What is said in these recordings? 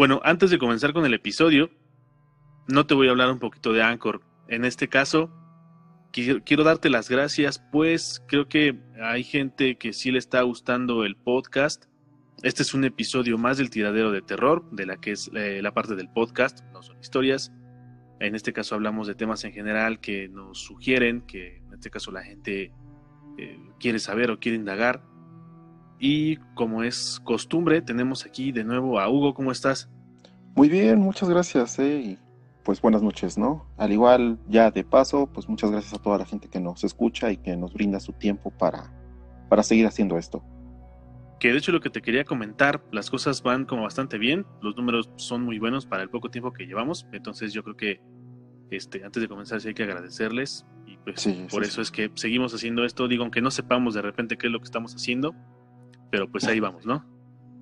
Bueno, antes de comenzar con el episodio, no te voy a hablar un poquito de Anchor. En este caso, quiero, darte las gracias, pues creo que hay gente que sí le está gustando el podcast. Este es un episodio más del tiradero de terror, de la que es eh, la parte del podcast, no son historias. En este caso hablamos de temas en general que nos sugieren, que en este caso la gente eh, quiere saber o quiere indagar. Y como es costumbre, tenemos aquí de nuevo a Hugo. ¿Cómo estás? Muy bien, muchas gracias. Eh, pues buenas noches, ¿no? Al igual, ya de paso, pues muchas gracias a toda la gente que nos escucha y que nos brinda su tiempo para, para seguir haciendo esto. Que de hecho lo que te quería comentar, las cosas van como bastante bien, los números son muy buenos para el poco tiempo que llevamos, entonces yo creo que este, antes de comenzar sí hay que agradecerles y pues por eso es que seguimos haciendo esto, digo, aunque no sepamos de repente qué es lo que estamos haciendo, pero pues ahí vamos, ¿no?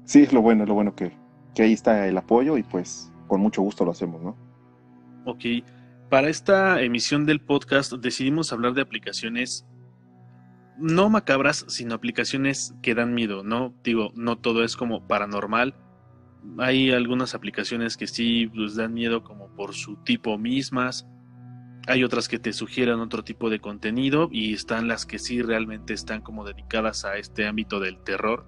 Sí, es lo bueno, es lo bueno que, que ahí está el apoyo y pues con mucho gusto lo hacemos, ¿no? Ok, para esta emisión del podcast decidimos hablar de aplicaciones no macabras, sino aplicaciones que dan miedo, ¿no? Digo, no todo es como paranormal. Hay algunas aplicaciones que sí pues, dan miedo como por su tipo mismas. Hay otras que te sugieren otro tipo de contenido y están las que sí realmente están como dedicadas a este ámbito del terror.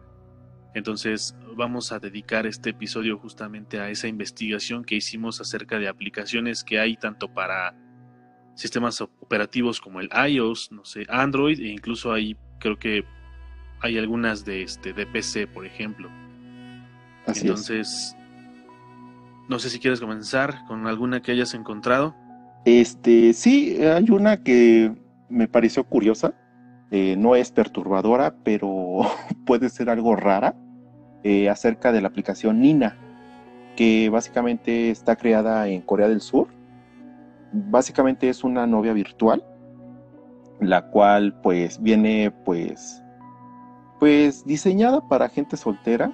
Entonces vamos a dedicar este episodio justamente a esa investigación que hicimos acerca de aplicaciones que hay tanto para sistemas operativos como el iOS, no sé, Android e incluso hay creo que hay algunas de este de PC, por ejemplo. Entonces, no sé si quieres comenzar con alguna que hayas encontrado. Este, sí, hay una que me pareció curiosa. Eh, no es perturbadora, pero puede ser algo rara, eh, acerca de la aplicación Nina, que básicamente está creada en Corea del Sur. Básicamente es una novia virtual, la cual pues viene pues pues diseñada para gente soltera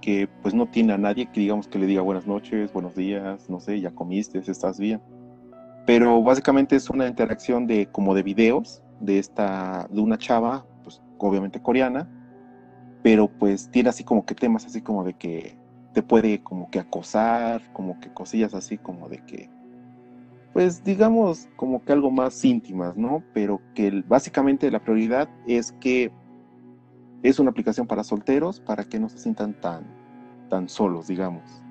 que pues no tiene a nadie que digamos que le diga buenas noches, buenos días, no sé, ya comiste, estás bien. Pero básicamente es una interacción de como de videos de esta, de una chava, pues obviamente coreana, pero pues tiene así como que temas así como de que te puede como que acosar, como que cosillas así como de que, pues digamos como que algo más íntimas, ¿no? Pero que básicamente la prioridad es que es una aplicación para solteros, para que no se sientan tan, tan solos, digamos.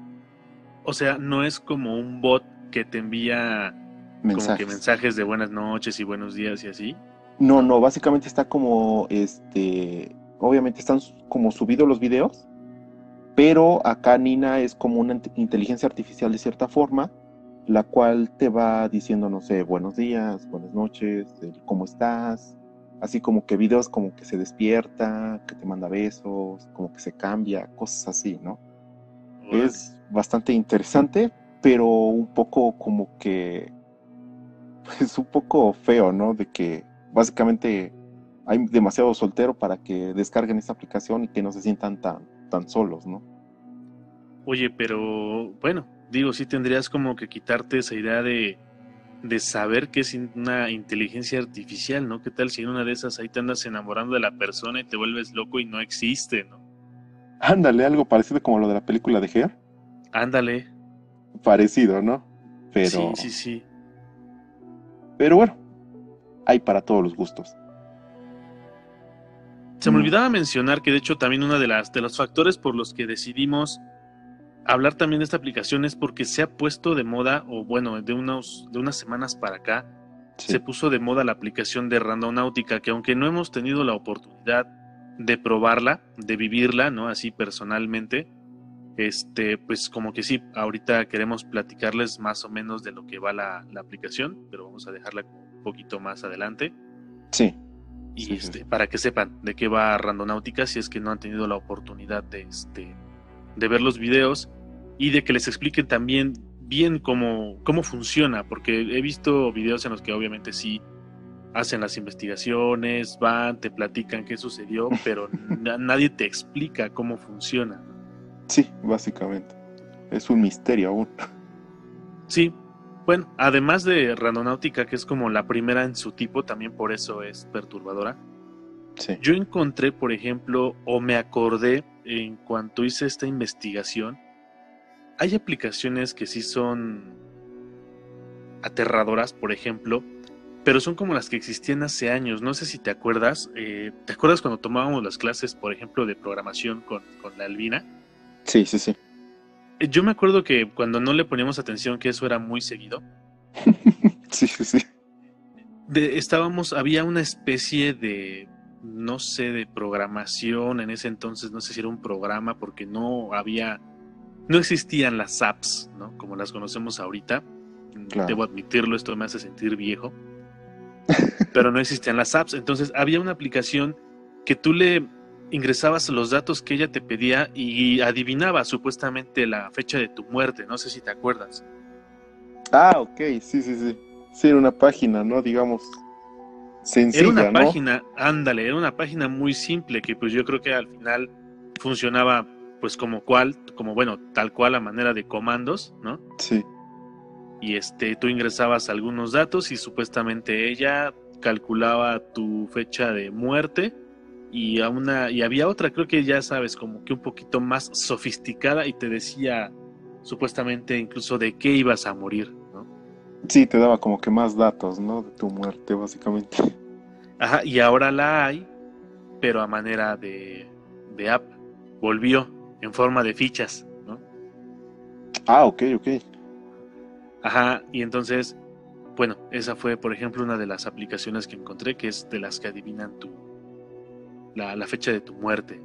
O sea, no es como un bot que te envía mensajes. como que mensajes de buenas noches y buenos días y así. No, no, básicamente está como, este, obviamente están como subidos los videos, pero acá Nina es como una inteligencia artificial de cierta forma, la cual te va diciendo, no sé, buenos días, buenas noches, cómo estás, así como que videos como que se despierta, que te manda besos, como que se cambia, cosas así, ¿no? Es bastante interesante, pero un poco como que, pues un poco feo, ¿no? De que básicamente hay demasiado soltero para que descarguen esta aplicación y que no se sientan tan, tan solos, ¿no? Oye, pero bueno, digo, sí tendrías como que quitarte esa idea de, de saber que es una inteligencia artificial, ¿no? ¿Qué tal si en una de esas ahí te andas enamorando de la persona y te vuelves loco y no existe, ¿no? Ándale, algo parecido como lo de la película de Her. Ándale. Parecido, ¿no? Pero... Sí, sí, sí. Pero bueno, hay para todos los gustos. Se me mm. olvidaba mencionar que de hecho también uno de las de los factores por los que decidimos hablar también de esta aplicación es porque se ha puesto de moda, o bueno, de unos, de unas semanas para acá, se puso de moda la aplicación de Randonáutica, que aunque no hemos tenido la oportunidad de probarla, de vivirla, ¿no? Así personalmente, este, pues como que sí, ahorita queremos platicarles más o menos de lo que va la, la aplicación, pero vamos a dejarla un poquito más adelante. Sí. Y este, para que sepan de qué va Randonáutica, si es que no han tenido la oportunidad de, este, de ver los videos y de que les expliquen también bien cómo, cómo funciona, porque he visto videos en los que obviamente sí hacen las investigaciones, van, te platican qué sucedió, pero nadie te explica cómo funciona. Sí, básicamente. Es un misterio aún. Sí, bueno, además de Randonáutica, que es como la primera en su tipo, también por eso es perturbadora. Sí. Yo encontré, por ejemplo, o me acordé en cuanto hice esta investigación, hay aplicaciones que sí son aterradoras, por ejemplo, pero son como las que existían hace años. No sé si te acuerdas. Eh, ¿Te acuerdas cuando tomábamos las clases, por ejemplo, de programación con, la Albina? Sí, sí, sí. Eh, yo me acuerdo que cuando no le poníamos atención, que eso era muy seguido. sí, sí, sí. estábamos, había una especie de, no sé, de programación en ese entonces, no sé si era un programa, porque no había, no existían las apps, ¿no? Como las conocemos ahorita. Debo admitirlo, esto me hace sentir viejo pero no existían las apps. Entonces había una aplicación que tú le ingresabas los datos que ella te pedía y adivinaba supuestamente la fecha de tu muerte. No sé si te acuerdas. Ah, ok, sí, sí, sí. Sí, era una página, ¿no? Digamos, sencilla, Era una página, ándale, era una página muy simple que pues yo creo que al final funcionaba pues como cual, como bueno, tal cual a manera de comandos, ¿no? Sí y este, tú ingresabas algunos datos y supuestamente ella calculaba tu fecha de muerte y, a una, y había otra, creo que ya sabes, como que un poquito más sofisticada y te decía supuestamente incluso de qué ibas a morir, ¿no? Sí, te daba como que más datos, ¿no? De tu muerte, básicamente. Ajá, y ahora la hay, pero a manera de, de app. Volvió en forma de fichas, ¿no? Ah, ok, ok. Ajá, y entonces, bueno, esa fue, por ejemplo, una de las aplicaciones que encontré, que es de las que adivinan tu, la, fecha de tu muerte.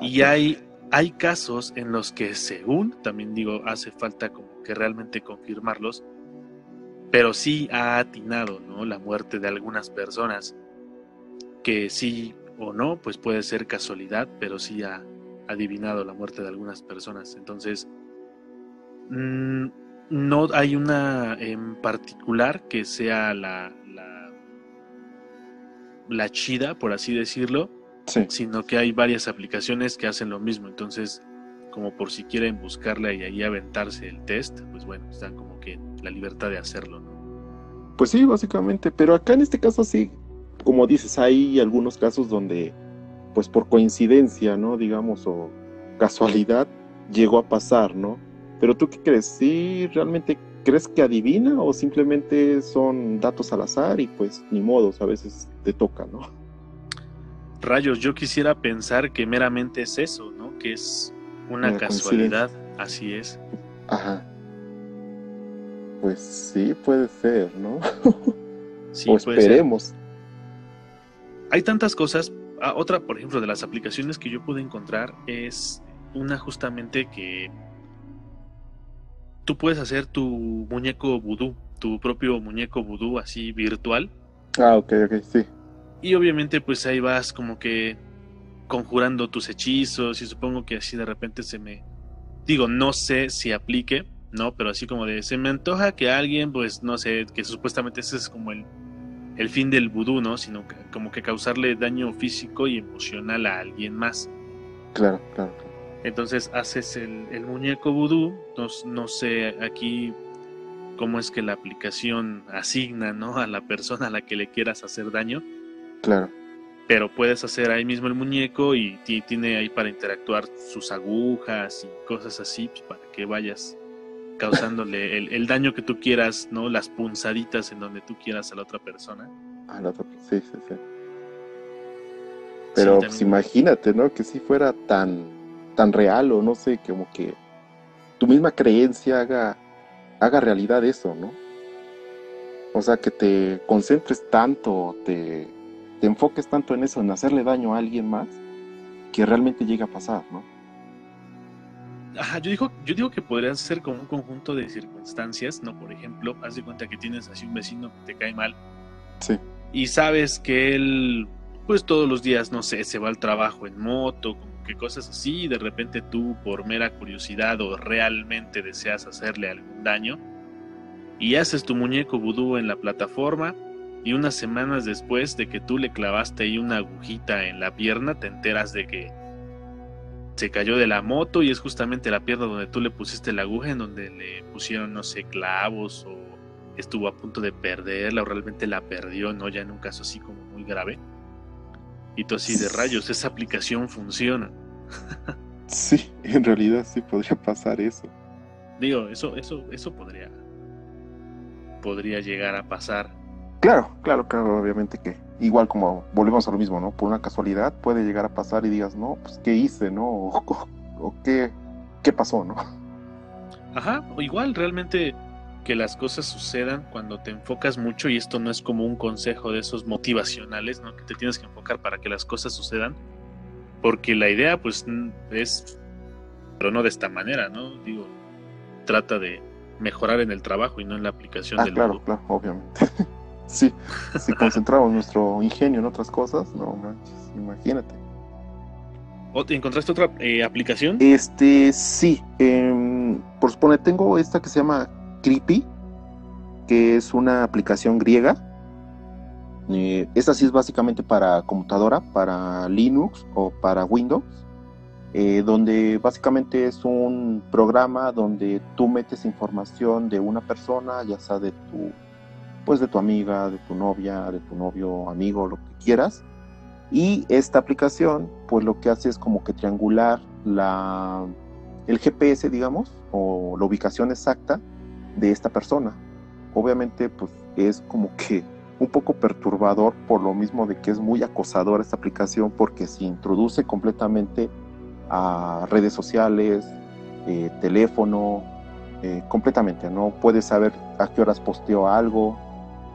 Y hay, hay casos en los que, según, también digo, hace falta como que realmente confirmarlos, pero sí ha atinado, ¿no? La muerte de algunas personas, que sí o no, pues puede ser casualidad, pero sí ha adivinado la muerte de algunas personas. Entonces, mmm, no hay una en particular que sea la, la, chida, por así decirlo, sino que hay varias aplicaciones que hacen lo mismo. Entonces, como por si quieren buscarla y ahí aventarse el test, pues bueno, están como que la libertad de hacerlo, ¿no? Pues sí, básicamente, pero acá en este caso sí, como dices, hay algunos casos donde, pues por coincidencia, ¿no? Digamos, o casualidad, llegó a pasar, ¿no? Pero tú qué crees? ¿Sí realmente crees que adivina o simplemente son datos al azar y pues ni modos, a veces te toca, ¿no? Rayos, yo quisiera pensar que meramente es eso, ¿no? Que es una casualidad, así es. Ajá. Pues sí, puede ser, ¿no? sí, o esperemos. Hay tantas cosas. Ah, otra, por ejemplo, de las aplicaciones que yo pude encontrar es una justamente que tú puedes hacer tu muñeco vudú, tu propio muñeco vudú así virtual. Ah, ok, ok, sí. Y obviamente pues ahí vas como que conjurando tus hechizos y supongo que así de repente se me... Digo, no sé si aplique, ¿no? Pero así como de, se me antoja que alguien, pues no sé, que supuestamente ese es como el, el fin del vudú, ¿no? Sino como que causarle daño físico y emocional a alguien más. Claro, claro. Entonces haces el, muñeco vudú, no, sé aquí cómo es que la aplicación asigna ¿no? a la persona a la que le quieras hacer daño. Claro. Pero puedes hacer ahí mismo el muñeco y tiene ahí para interactuar sus agujas y cosas así pues, para que vayas causándole el, daño que tú quieras, ¿no? Las punzaditas en donde tú quieras a la otra persona. A la otra, sí, sí, sí. Pero pues imagínate, ¿no? Que si fuera tan tan real o no sé, como que tu misma creencia haga, haga realidad eso, ¿no? O sea, que te concentres tanto, te, te enfoques tanto en eso, en hacerle daño a alguien más, que realmente llegue a pasar, ¿no? Ajá, yo digo, yo digo que podrían ser como un conjunto de circunstancias, ¿no? Por ejemplo, haz de cuenta que tienes así un vecino que te cae mal. Sí. Y sabes que él, pues todos los días, no sé, se va al trabajo en moto, que cosas así, de repente tú por mera curiosidad o realmente deseas hacerle algún daño, y haces tu muñeco vudú en la plataforma, y unas semanas después de que tú le clavaste ahí una agujita en la pierna, te enteras de que se cayó de la moto y es justamente la pierna donde tú le pusiste la aguja, en donde le pusieron, no sé, clavos o estuvo a punto de perderla o realmente la perdió, ¿no? Ya en un caso así como muy grave. Y tú así de rayos, esa aplicación funciona. Sí, en realidad sí podría pasar eso. Digo, eso, eso, eso podría, podría llegar a pasar. Claro, claro, claro, obviamente que igual como volvemos a lo mismo, ¿no? Por una casualidad puede llegar a pasar y digas, no, pues qué hice, ¿no? O, qué, qué pasó, ¿no? Ajá, o igual realmente que las cosas sucedan cuando te enfocas mucho y esto no es como un consejo de esos motivacionales, ¿no? Que te tienes que enfocar para que las cosas sucedan, porque la idea pues es, pero no de esta manera, ¿no? Digo, trata de mejorar en el trabajo y no en la aplicación ah, del claro, claro, obviamente. sí, si concentramos nuestro ingenio en otras cosas, no manches, imagínate. ¿Encontraste otra eh, aplicación? Este, sí. Eh, por suponer, tengo esta que se llama Creepy, que es una aplicación griega. Eh, esta sí es básicamente para computadora, para Linux o para Windows. Eh, donde básicamente es un programa donde tú metes información de una persona, ya sea de tu, pues de tu amiga, de tu novia, de tu novio, amigo, lo que quieras. Y esta aplicación, pues lo que hace es como que triangular la, el GPS, digamos, o la ubicación exacta de esta persona. Obviamente, pues es como que un poco perturbador por lo mismo de que es muy acosador esta aplicación porque se introduce completamente a redes sociales, eh, teléfono, eh, completamente, ¿no? Puedes saber a qué horas posteó algo,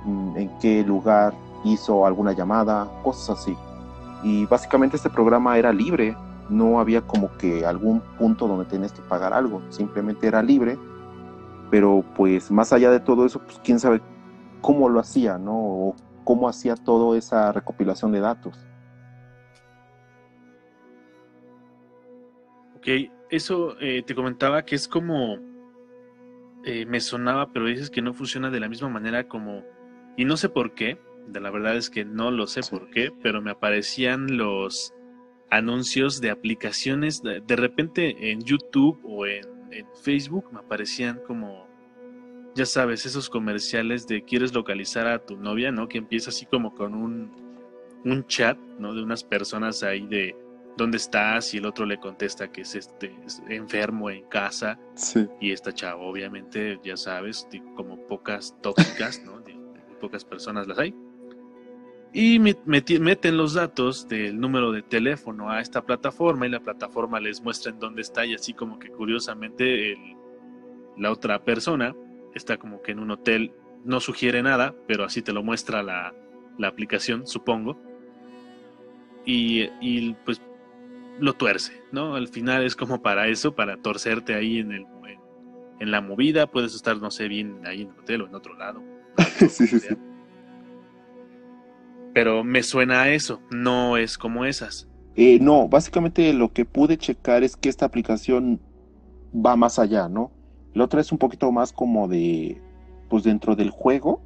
mm, en qué lugar hizo alguna llamada, cosas así. Y básicamente este programa era libre, no había como que algún punto donde tenías que pagar algo, simplemente era libre, pero pues más allá de todo eso, pues quién sabe cómo lo hacía, ¿no? O cómo hacía toda esa recopilación de datos. Ok, eso eh, te comentaba que es como eh, me sonaba, pero dices que no funciona de la misma manera como, y no sé por qué, de la verdad es que no lo sé por qué, pero me aparecían los anuncios de aplicaciones, de, repente en YouTube o en, en, Facebook me aparecían como, ya sabes, esos comerciales de quieres localizar a tu novia, ¿no? Que empieza así como con un, un chat, ¿no? De unas personas ahí de ¿dónde estás? Y el otro le contesta que es este enfermo en casa. Y esta chava, obviamente, ya sabes, como pocas tóxicas, ¿no? pocas personas las hay. Y meten los datos del número de teléfono a esta plataforma y la plataforma les muestra en dónde está y así como que curiosamente la otra persona está como que en un hotel, no sugiere nada, pero así te lo muestra la, aplicación, supongo. Y, y, pues lo tuerce, ¿no? Al final es como para eso, para torcerte ahí en, el, en, la movida, puedes estar, no sé, bien ahí en el hotel o en otro lado. sí, sí, sí. Pero me suena a eso, no es como esas. Eh, no, básicamente lo que pude checar es que esta aplicación va más allá, ¿no? La otra es un poquito más como de, pues dentro del juego,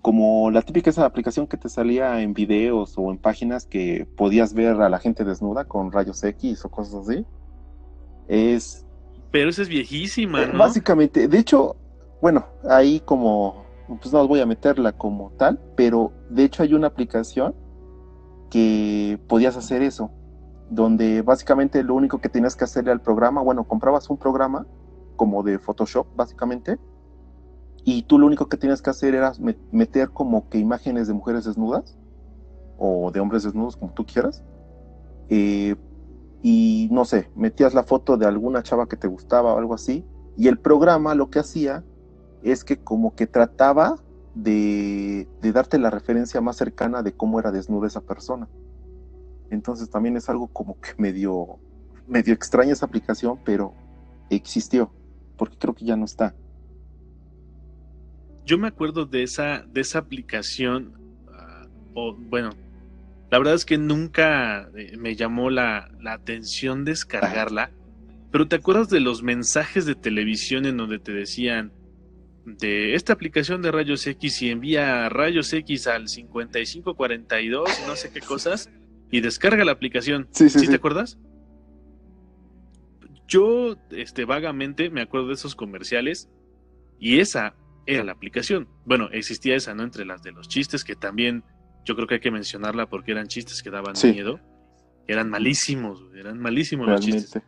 como la típica esa aplicación que te salía en videos o en páginas que podías ver a la gente desnuda con rayos X o cosas así. Es. Pero esa es viejísima, ¿no? Básicamente, de hecho, bueno, ahí como. Pues no voy a meterla como tal, pero de hecho hay una aplicación que podías hacer eso, donde básicamente lo único que tenías que hacerle al programa, bueno, comprabas un programa como de Photoshop, básicamente, y tú lo único que tienes que hacer era meter como que imágenes de mujeres desnudas o de hombres desnudos, como tú quieras. Eh, y no sé, metías la foto de alguna chava que te gustaba o algo así. Y el programa lo que hacía es que como que trataba de, de darte la referencia más cercana de cómo era desnuda esa persona. Entonces también es algo como que medio, medio extraña esa aplicación, pero existió, porque creo que ya no está yo me acuerdo de esa, de esa aplicación, ah, o bueno, la verdad es que nunca eh, me llamó la, atención descargarla, pero ¿te acuerdas de los mensajes de televisión en donde te decían de esta aplicación de rayos X y envía rayos X al 5542 y no sé qué cosas y descarga la aplicación? Sí, sí, te acuerdas? Yo, este, vagamente me acuerdo de esos comerciales y esa era la aplicación. Bueno, existía esa, ¿no? Entre las de los chistes, que también yo creo que hay que mencionarla porque eran chistes que daban miedo. Eran malísimos, eran malísimos los chistes.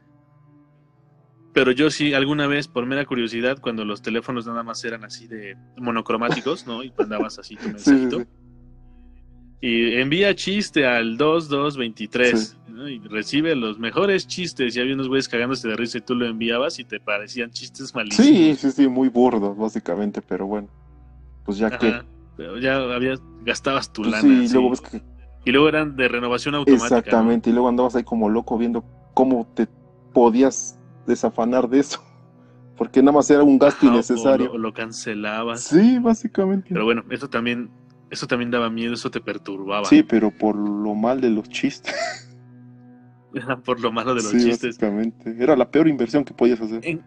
Pero yo sí, alguna vez, por mera curiosidad, cuando los teléfonos nada más eran así de monocromáticos, ¿no? Y mandabas así tu mensajito. Y envía chiste al 2223 ¿no? y recibe los mejores chistes. Y había unos güeyes cagándose de risa y tú lo enviabas y te parecían chistes malísimos. Sí, sí, sí, muy burdos, básicamente, pero bueno. Pues ya que. Pero ya habías, gastabas tu pues lana. sí, así. luego ves que Y luego eran de renovación automática. ¿no? Exactamente, y luego andabas ahí como loco viendo cómo te podías desafanar de eso, porque nada más era un gasto Ajá, innecesario. lo, o lo cancelabas. Sí, básicamente. Pero bueno, eso también, eso también daba miedo, eso te perturbaba. Sí, pero por lo mal de los chistes. Por lo malo de los sí, chistes. básicamente. Era la peor inversión que podías hacer. En-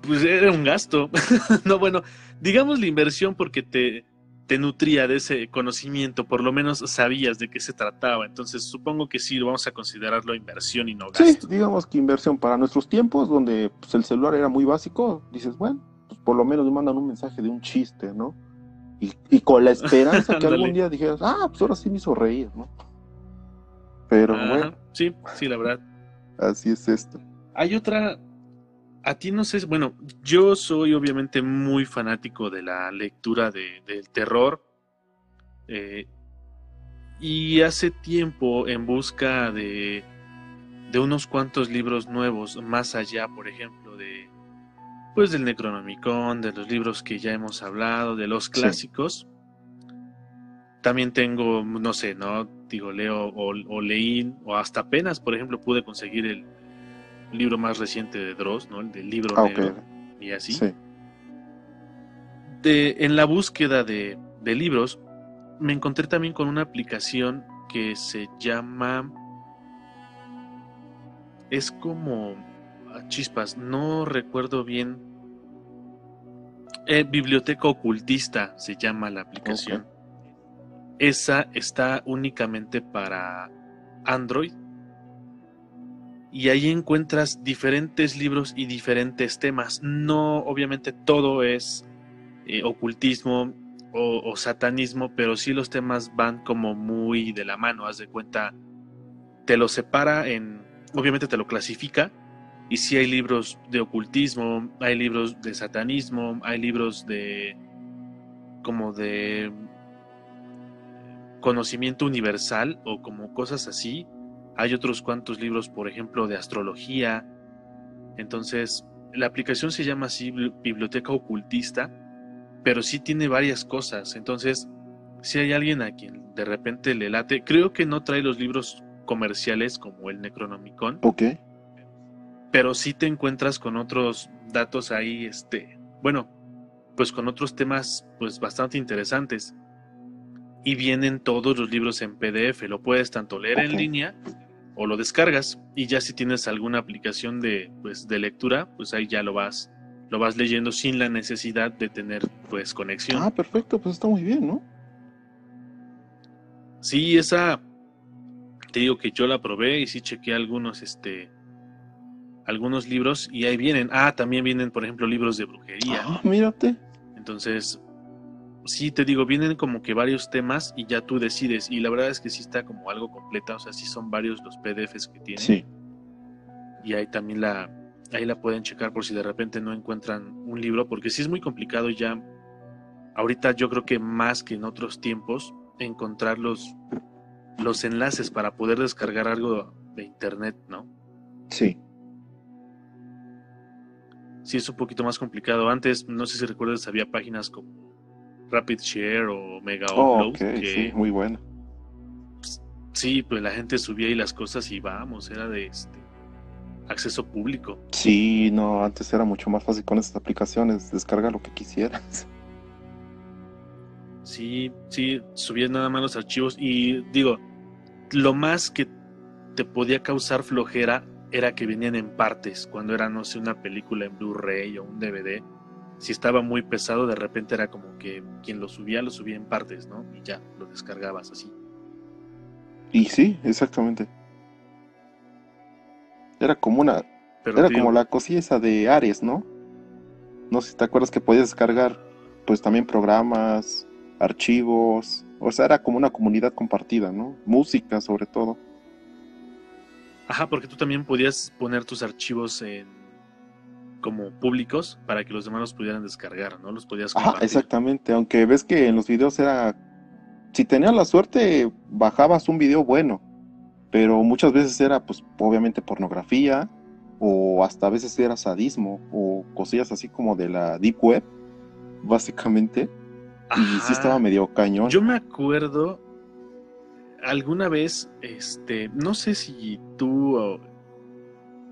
Pues era un gasto. no, bueno, digamos la inversión porque te, te nutría de ese conocimiento, por lo menos sabías de qué se trataba. Entonces supongo que sí, vamos a considerarlo inversión y no Sí, gasto. digamos que inversión para nuestros tiempos, donde pues, el celular era muy básico, dices, bueno, pues por lo menos me mandan un mensaje de un chiste, ¿no? Y, y con la esperanza que algún día dijeras, ah, pues ahora sí me hizo reír, ¿no? Pero Ajá, bueno, Sí, sí, la verdad. así es esto. Hay otra. A ti no sé, bueno, yo soy obviamente muy fanático de la lectura de, del terror. eh, y hace tiempo, en busca de, de unos cuantos libros nuevos, más allá, por ejemplo, de pues del Necronomicon, de los libros que ya hemos hablado, de los clásicos. También tengo, no sé, ¿no? Digo, leo o, o leí, o hasta apenas, por ejemplo, pude conseguir el libro más reciente de Dross, ¿no? El del libro Ah, negro y así. Sí. De, en la búsqueda de, de libros, me encontré también con una aplicación que se llama. Es como. Chispas, no recuerdo bien. Eh, Biblioteca Ocultista se llama la aplicación. Esa está únicamente para Android. Y ahí encuentras diferentes libros y diferentes temas. No, obviamente todo es eh, ocultismo o, o satanismo, pero sí los temas van como muy de la mano. Haz de cuenta, te lo separa en, obviamente te lo clasifica. Y sí hay libros de ocultismo, hay libros de satanismo, hay libros de como de conocimiento universal o como cosas así. Hay otros cuantos libros, por ejemplo, de astrología. Entonces, la aplicación se llama así Bibli- Biblioteca Ocultista, pero sí tiene varias cosas. Entonces, si hay alguien a quien de repente le late, creo que no trae los libros comerciales como el Necronomicon, Ok. pero sí te encuentras con otros datos ahí, este, bueno, pues con otros temas pues bastante interesantes. Y vienen todos los libros en PDF, lo puedes tanto leer en línea o lo descargas y ya si tienes alguna aplicación de pues de lectura, pues ahí ya lo vas lo vas leyendo sin la necesidad de tener pues conexión. Ah, perfecto, pues está muy bien, ¿no? Sí, esa te digo que yo la probé y sí chequeé algunos este algunos libros y ahí vienen. Ah, también vienen, por ejemplo, libros de brujería. Ah, mírate. Entonces, sí, te digo, vienen como que varios temas y ya tú decides. Y la verdad es que sí está como algo completa, o sea, sí son varios los PDFs que tienen. Sí. Y ahí también la, ahí la pueden checar por si de repente no encuentran un libro, porque sí es muy complicado ya. Ahorita yo creo que más que en otros tiempos, encontrar los, los enlaces para poder descargar algo de internet, ¿no? Sí. Sí es un poquito más complicado. Antes, no sé si recuerdas, había páginas como Rapid Share o Mega Oh, Upload, que sí, muy bueno. sí, pues la gente subía ahí las cosas y vamos, era de este acceso público. Sí, no, antes era mucho más fácil con estas aplicaciones, descarga lo que quisieras. Sí, sí, subías nada más los archivos y digo, lo más que te podía causar flojera era que venían en partes, cuando era, no sé, una película en Blu-ray o un DVD. Si estaba muy pesado, de repente era como que quien lo subía, lo subía en partes, ¿no? Y ya, lo descargabas así. Y sí, exactamente. Era como una, Pero era como la cosilla esa de Ares, ¿no? No sé si te acuerdas que podías descargar, pues también programas, archivos, o sea, era como una comunidad compartida, ¿no? Música sobre todo. Ajá, porque tú también podías poner tus archivos en como públicos para que los demás los pudieran descargar, ¿no? Los podías compartir. Ajá, exactamente, aunque ves que en los videos era si tenías la suerte bajabas un video bueno, pero muchas veces era pues obviamente pornografía o hasta a veces era sadismo o cosillas así como de la deep web, básicamente. Y sí estaba medio cañón. Yo me acuerdo alguna vez, este, no sé si tú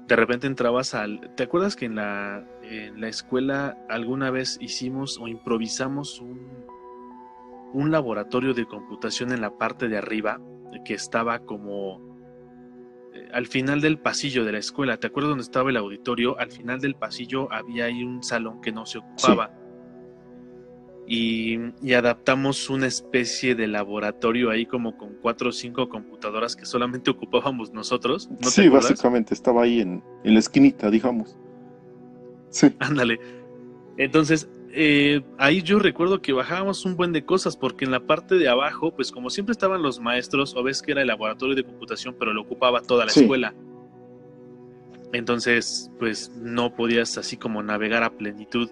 de repente entrabas al. ¿Te acuerdas que en la, en la escuela alguna vez hicimos o improvisamos un, un laboratorio de computación en la parte de arriba que estaba como eh, al final del pasillo de la escuela? ¿Te acuerdas dónde estaba el auditorio? Al final del pasillo había ahí un salón que no se ocupaba y, adaptamos una especie de laboratorio ahí como con cuatro o cinco computadoras que solamente ocupábamos nosotros. sí, básicamente estaba ahí en, la esquinita, digamos. Sí. Ándale. Entonces, eh, ahí yo recuerdo que bajábamos un buen de cosas porque en la parte de abajo, pues como siempre estaban los maestros, o ves que era el laboratorio de computación, pero lo ocupaba toda la escuela. Entonces, pues no podías así como navegar a plenitud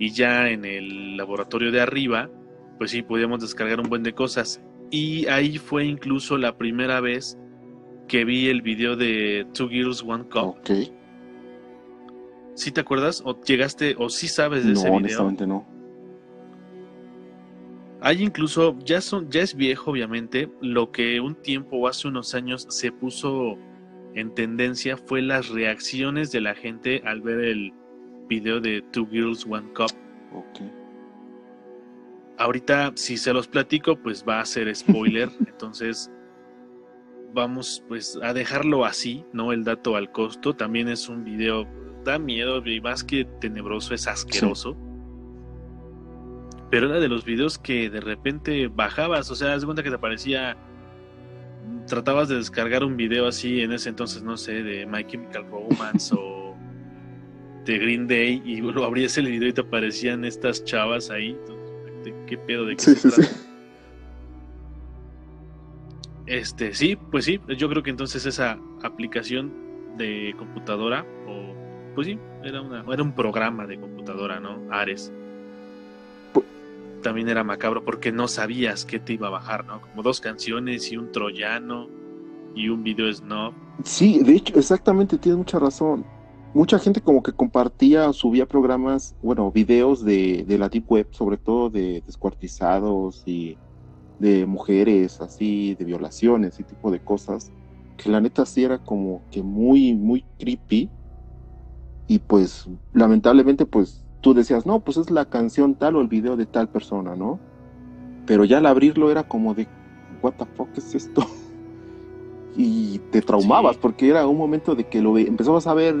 y ya en el laboratorio de arriba, pues sí, podíamos descargar un buen de cosas. Y ahí fue incluso la primera vez que vi el video de Two Girls, One Cup. Ok. ¿Sí te acuerdas? ¿O llegaste, o sí sabes de ese video? honestamente no. Hay incluso, ya, son, ya es viejo obviamente, lo que un tiempo o hace unos años se puso en tendencia fue las reacciones de la gente al ver el, video de Two Girls, One Cup. Ahorita, si se los platico, pues va a ser spoiler. entonces, vamos pues a dejarlo así, ¿no? El dato al costo. También es un video, da miedo y más que tenebroso, es asqueroso. Pero era de los videos que de repente bajabas, o sea, das cuenta que te parecía tratabas de descargar un video así en ese entonces, no sé, de My Chemical Romance o de Green Day y lo abrías el video y te aparecían estas chavas ahí. ¿Qué pedo de qué sí, sí, sí. Este, sí, pues sí, yo creo que entonces esa aplicación de computadora, o pues sí, era, una, era un programa de computadora, ¿no? Ares. También era macabro porque no sabías qué te iba a bajar, ¿no? Como dos canciones y un troyano y un video snob. Sí, de hecho, exactamente, tienes mucha razón mucha gente como que compartía, subía programas, bueno, videos de, de la Deep Web, sobre todo de descuartizados y de mujeres, así, de violaciones y tipo de cosas, que la neta sí era como que muy, muy creepy. Y pues, lamentablemente, pues tú decías, no, pues es la canción tal o el video de tal persona, ¿no? Pero ya al abrirlo era como de, ¿what the fuck es esto? y te traumabas porque era un momento de que lo empezabas a ver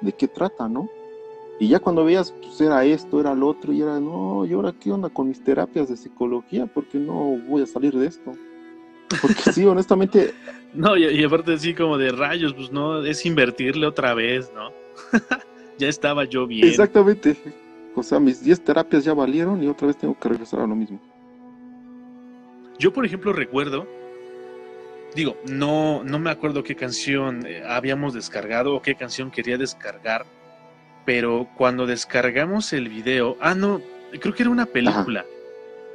de qué trata, ¿no? Y ya cuando veías, pues era esto, era lo otro, y era, no, ¿y ahora qué onda con mis terapias de psicología? Porque no voy a salir de esto. Porque sí, honestamente. no, y, aparte sí, como de rayos, pues no, es invertirle otra vez, ¿no? ya estaba yo bien. Exactamente. O sea, mis 10 terapias ya valieron y otra vez tengo que regresar a lo mismo. Yo, por ejemplo, recuerdo digo, no, no me acuerdo qué canción eh, habíamos descargado o qué canción quería descargar, pero cuando descargamos el video, ah, no, creo que era una película.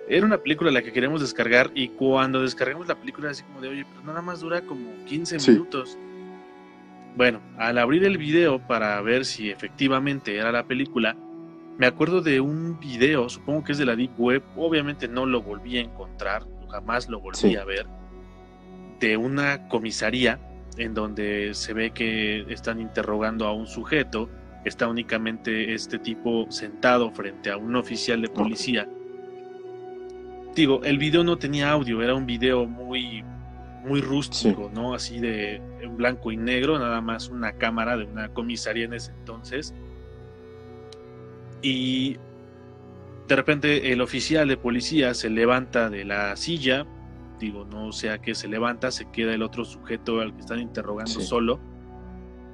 Era una película la que queríamos descargar y cuando descargamos la película así como de, oye, pero nada más dura como 15 minutos. Bueno, al abrir el video para ver si efectivamente era la película, me acuerdo de un video, supongo que es de la Deep Web, obviamente no lo volví a encontrar, jamás lo volví a ver de una comisaría en donde se ve que están interrogando a un sujeto, está únicamente este tipo sentado frente a un oficial de policía. Digo, el video no tenía audio, era un video muy muy rústico, ¿no? Así de en blanco y negro, nada más una cámara de una comisaría en ese entonces. Y de repente el oficial de policía se levanta de la silla, digo, no sea que se levanta, se queda el otro sujeto al que están interrogando solo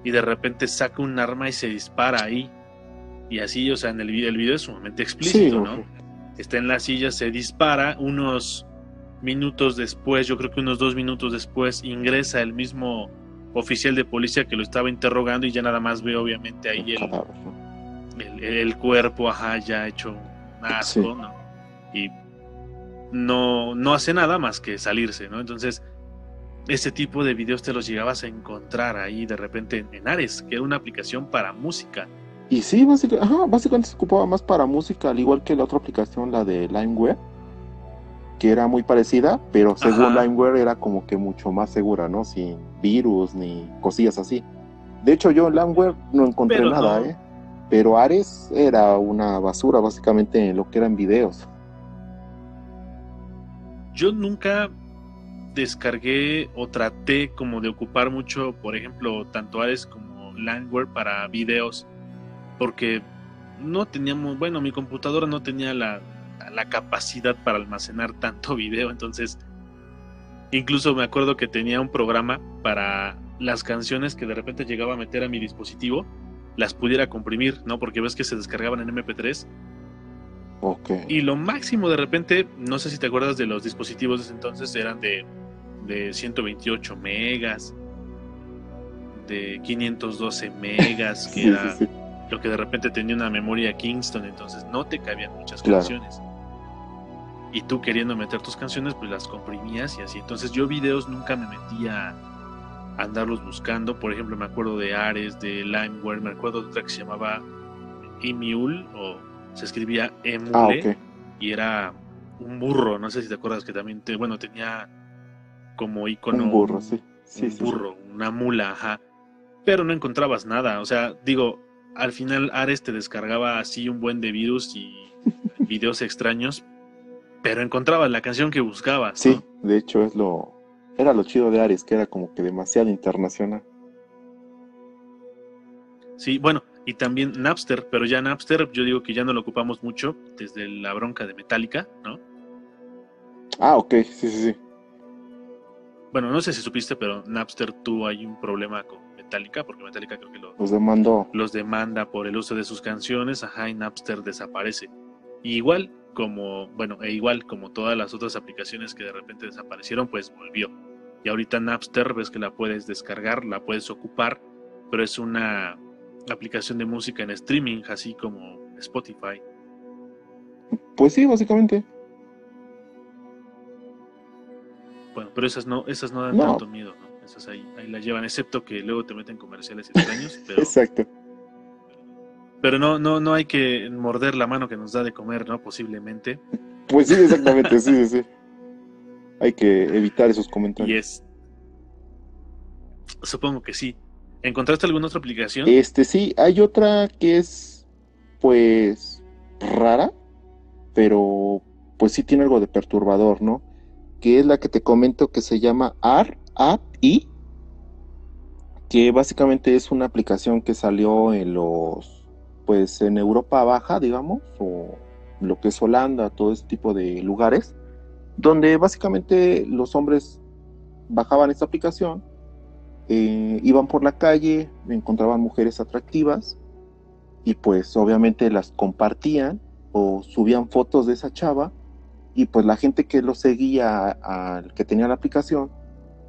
y de repente saca un arma y se dispara ahí. Y así, o sea, en el video, el video es sumamente explícito, ¿no? Está en la silla, se dispara, unos minutos después, yo creo que unos dos minutos después, ingresa el mismo oficial de policía que lo estaba interrogando y ya nada más ve obviamente ahí el, el, cuerpo, ajá, ya hecho un asco, ¿no? Y no, no hace nada más que salirse, ¿no? Entonces, ese tipo de videos te los llegabas a encontrar ahí de repente en Ares, que era una aplicación para música. Y sí, básicamente, se ocupaba más para música, al igual que la otra aplicación, la de Limeware, que era muy parecida, pero según Limeware era como que mucho más segura, ¿no? Sin virus ni cosillas así. De hecho, yo en Limeware no encontré nada, ¿eh? Pero Ares era una basura, básicamente, en lo que eran videos. Yo nunca descargué o traté como de ocupar mucho, por ejemplo, tanto Ares como Limeware para videos porque no teníamos, bueno, mi computadora no tenía la, capacidad para almacenar tanto video, entonces incluso me acuerdo que tenía un programa para las canciones que de repente llegaba a meter a mi dispositivo, las pudiera comprimir, ¿no? Porque ves que se descargaban en MP3. Ok. Y lo máximo de repente, no sé si te acuerdas de los dispositivos de ese entonces, eran de, de 128 megas, de 512 megas, que era lo que de repente tenía una memoria Kingston, entonces no te cabían muchas canciones. Y tú queriendo meter tus canciones, pues las comprimías y así. Entonces yo videos nunca me metía a andarlos buscando. Por ejemplo, me acuerdo de Ares, de Limeware, me acuerdo de otra que se llamaba Emule, o se escribía Emule, ah, y era un burro, no sé si te acuerdas que también, te, bueno, tenía como icono un burro, sí. sí un burro, una mula, ajá. Pero no encontrabas nada, o sea, digo, al final Ares te descargaba así un buen de virus y videos extraños, pero encontrabas la canción que buscabas. Sí, de hecho es lo era lo chido de Ares, que era como que demasiado internacional. Sí, bueno, y también Napster, pero ya Napster yo digo que ya no lo ocupamos mucho desde la bronca de Metallica, ¿no? Ah, ok, sí, sí, sí. Bueno, no sé si supiste, pero Napster tuvo ahí un problema con Metallica, porque Metallica creo que los demandó. Los demanda por el uso de sus canciones, ajá, y Napster desaparece. igual como, bueno, e igual como todas las otras aplicaciones que de repente desaparecieron, pues volvió. Y ahorita Napster ves que la puedes descargar, la puedes ocupar, pero es una aplicación de música en streaming, así como Spotify. Pues sí, básicamente. Bueno, pero esas no, esas no dan tanto miedo, ¿no? ahí, la llevan, excepto que luego te meten comerciales extraños. Pero, Exacto. Pero no, no, no hay que morder la mano que nos da de comer, ¿no? Posiblemente. Pues sí, exactamente, sí, sí, Hay que evitar esos comentarios. Supongo que sí. ¿Encontraste alguna otra aplicación? Este sí, hay otra que es, pues, rara, pero pues sí tiene algo de perturbador, ¿no? Que es la que te comento que se llama AR, y que básicamente es una aplicación que salió en los, pues en Europa Baja, digamos, o lo que es Holanda, todo ese tipo de lugares, donde básicamente los hombres bajaban esta aplicación, eh, iban por la calle, encontraban mujeres atractivas y pues obviamente las compartían o subían fotos de esa chava y pues la gente que lo seguía al que tenía la aplicación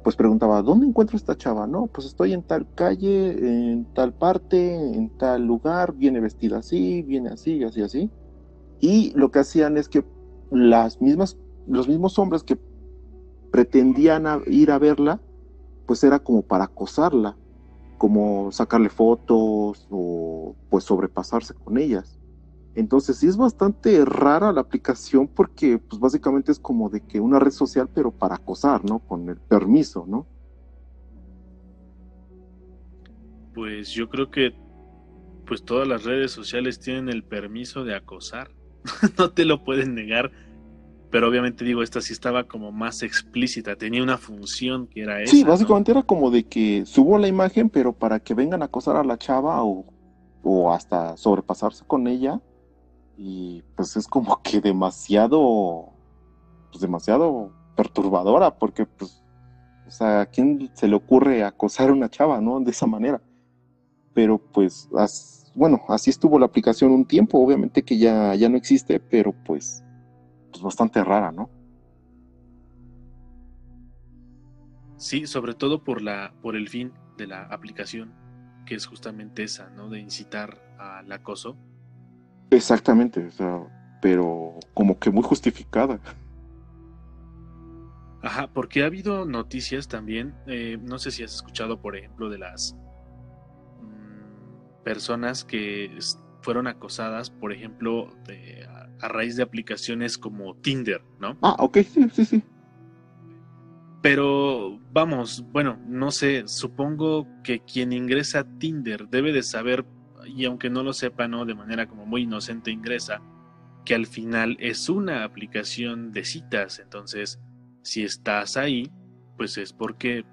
pues preguntaba, ¿dónde encuentro esta chava? No, pues estoy en tal calle, en tal parte, en tal lugar, viene vestida así, viene así, así, así. Y lo que hacían es que las mismas, los mismos hombres que pretendían ir a verla, pues era como para acosarla, como sacarle fotos o pues sobrepasarse con ellas. Entonces sí es bastante rara la aplicación porque pues básicamente es como de que una red social pero para acosar, ¿no? Con el permiso, ¿no? Pues yo creo que pues todas las redes sociales tienen el permiso de acosar. no te lo pueden negar. Pero obviamente digo, esta sí estaba como más explícita, tenía una función que era esa. Sí, básicamente era como de que subo la imagen, pero para que vengan a acosar a la chava o, o hasta sobrepasarse con ella, y pues es como que demasiado, pues demasiado perturbadora, porque pues, o sea, ¿a quién se le ocurre acosar a una chava, no? De esa manera. Pero pues, bueno, así estuvo la aplicación un tiempo, obviamente que ya, ya no existe, pero pues, pues bastante rara, ¿no? Sí, sobre todo por la, por el fin. de la aplicación, que es justamente esa, ¿no? De incitar al acoso. Exactamente, o sea, pero como que muy justificada. Ajá, porque ha habido noticias también, eh, no sé si has escuchado, por ejemplo, de las mm, personas que fueron acosadas, por ejemplo, a, raíz de aplicaciones como Tinder, ¿no? Ah, ok, sí, sí, sí. Pero vamos, bueno, no sé, supongo que quien ingresa a Tinder debe de saber, y aunque no lo sepa, ¿no? De manera como muy inocente ingresa, que al final es una aplicación de citas, entonces si estás ahí, pues es porque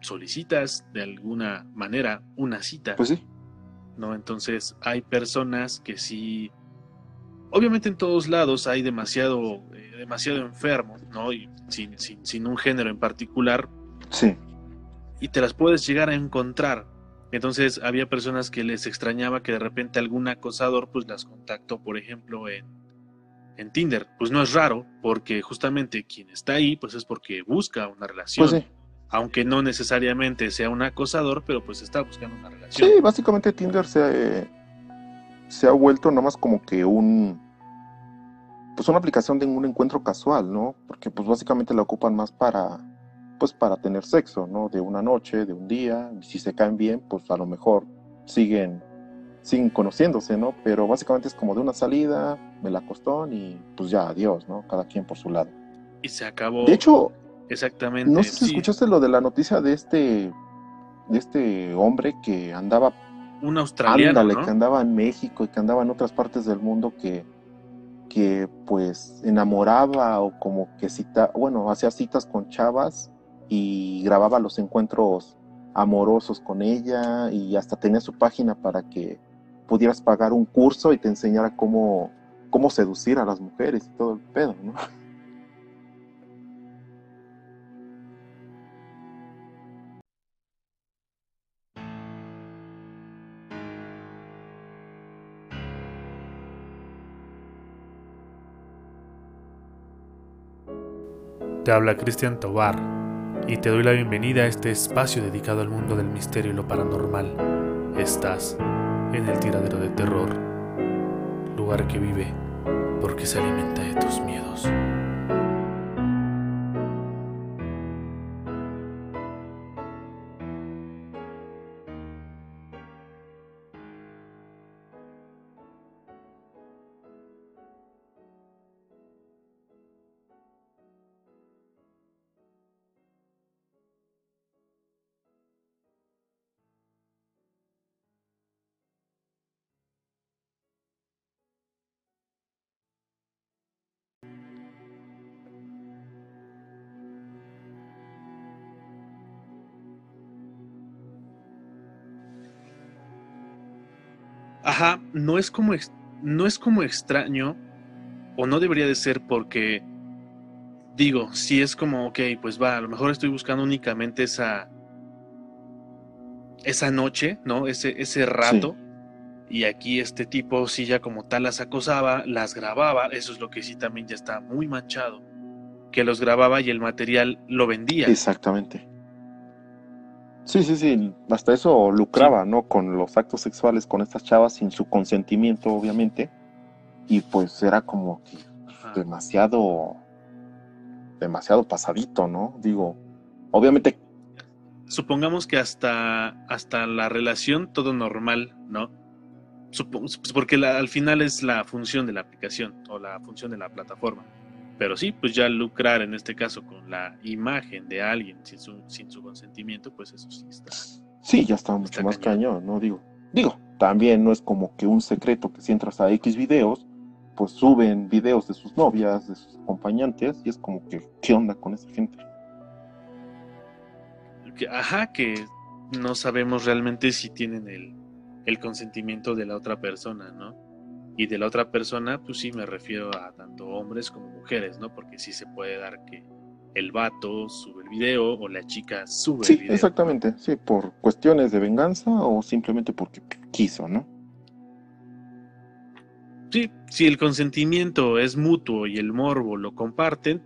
solicitas de alguna manera una cita. Pues sí. ¿No? Entonces hay personas que sí. Obviamente en todos lados hay demasiado, eh, demasiado enfermo, ¿no? Y sin, sin, sin un género en particular. Sí. Y te las puedes llegar a encontrar. Entonces había personas que les extrañaba que de repente algún acosador pues las contactó, por ejemplo, en, en Tinder, pues no es raro, porque justamente quien está ahí, pues es porque busca una relación. Pues Aunque no necesariamente sea un acosador, pero pues está buscando una relación. Sí, básicamente Tinder se, se ha vuelto nomás como que un pues una aplicación de un encuentro casual, ¿no? Porque pues básicamente la ocupan más para pues para tener sexo, ¿no? De una noche, de un día, y si se caen bien, pues a lo mejor siguen siguen conociéndose, ¿no? Pero básicamente es como de una salida, me la costó y pues ya, adiós, ¿no? Cada quien por su lado. Y se acabó. De hecho, exactamente. No sé si escuchaste lo de la noticia de este, de este hombre que andaba. Un australiano. que andaba en México y que andaba en otras partes del mundo que, que pues enamoraba o como que cita, bueno, hacía citas con chavas y grababa los encuentros amorosos con ella y hasta tenía su página para que pudieras pagar un curso y te enseñara cómo, cómo seducir a las mujeres y todo el pedo, ¿no? Te habla Cristian Tobar y te doy la bienvenida a este espacio dedicado al mundo del misterio y lo paranormal. Estás en el tiradero de terror, lugar que vive porque se alimenta de tus miedos. Ajá, no es como no es como extraño o no debería de ser porque digo, si es como, ok, pues va, a lo mejor estoy buscando únicamente esa esa noche, ¿no? Ese ese rato. Y aquí este tipo sí ya como tal las acosaba, las grababa, eso es lo que sí también ya está muy manchado, que los grababa y el material lo vendía. Exactamente. Sí, sí, sí, hasta eso lucraba, ¿no? Con los actos sexuales con estas chavas sin su consentimiento, obviamente. Y pues era como que demasiado, demasiado pasadito, ¿no? Digo, obviamente. Supongamos que hasta, hasta la relación todo normal, ¿no? porque al final es la función de la aplicación o la función de la plataforma. Pero sí, pues ya lucrar en este caso con la imagen de alguien sin su, sin su consentimiento, pues eso sí está. Sí, ya está mucho más cañón. ¿no? Digo, digo, también no es como que un secreto que si entras a X videos, pues suben videos de sus novias, de sus acompañantes, y es como que, ¿qué onda con esa gente? ajá, que no sabemos realmente si tienen el, el consentimiento de la otra persona, ¿no? Y de la otra persona, pues sí me refiero a tanto hombres como mujeres, ¿no? Porque sí se puede dar que el vato sube el video o la chica sube el video. Sí, exactamente, sí, por cuestiones de venganza o simplemente porque quiso, ¿no? Sí, si el consentimiento es mutuo y el morbo lo comparten,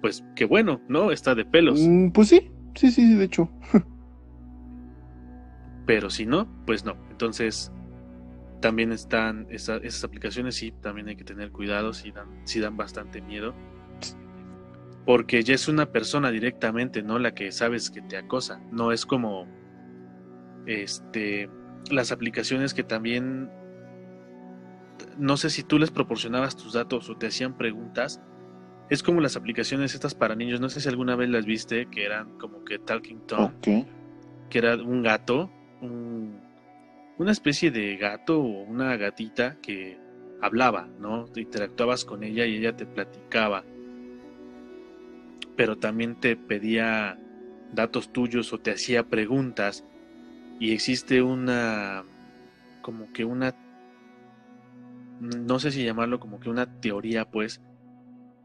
pues qué bueno, ¿no? Está de pelos. Mm, pues sí, sí, sí, de hecho. Pero si no, pues no. Entonces, también están esas aplicaciones, sí, también hay que tener cuidado, si dan, sí dan bastante miedo. Porque ya es una persona directamente, ¿no? La que sabes que te acosa. No es como este las aplicaciones que también no sé si tú les proporcionabas tus datos o te hacían preguntas. Es como las aplicaciones estas para niños, no sé si alguna vez las viste, que eran como que Talking Tom, que era un gato, una especie de gato o una gatita que hablaba, ¿no? Te interactuabas con ella y ella te platicaba. Pero también te pedía datos tuyos o te hacía preguntas. Y existe una, como que una no sé si llamarlo como que una teoría, pues,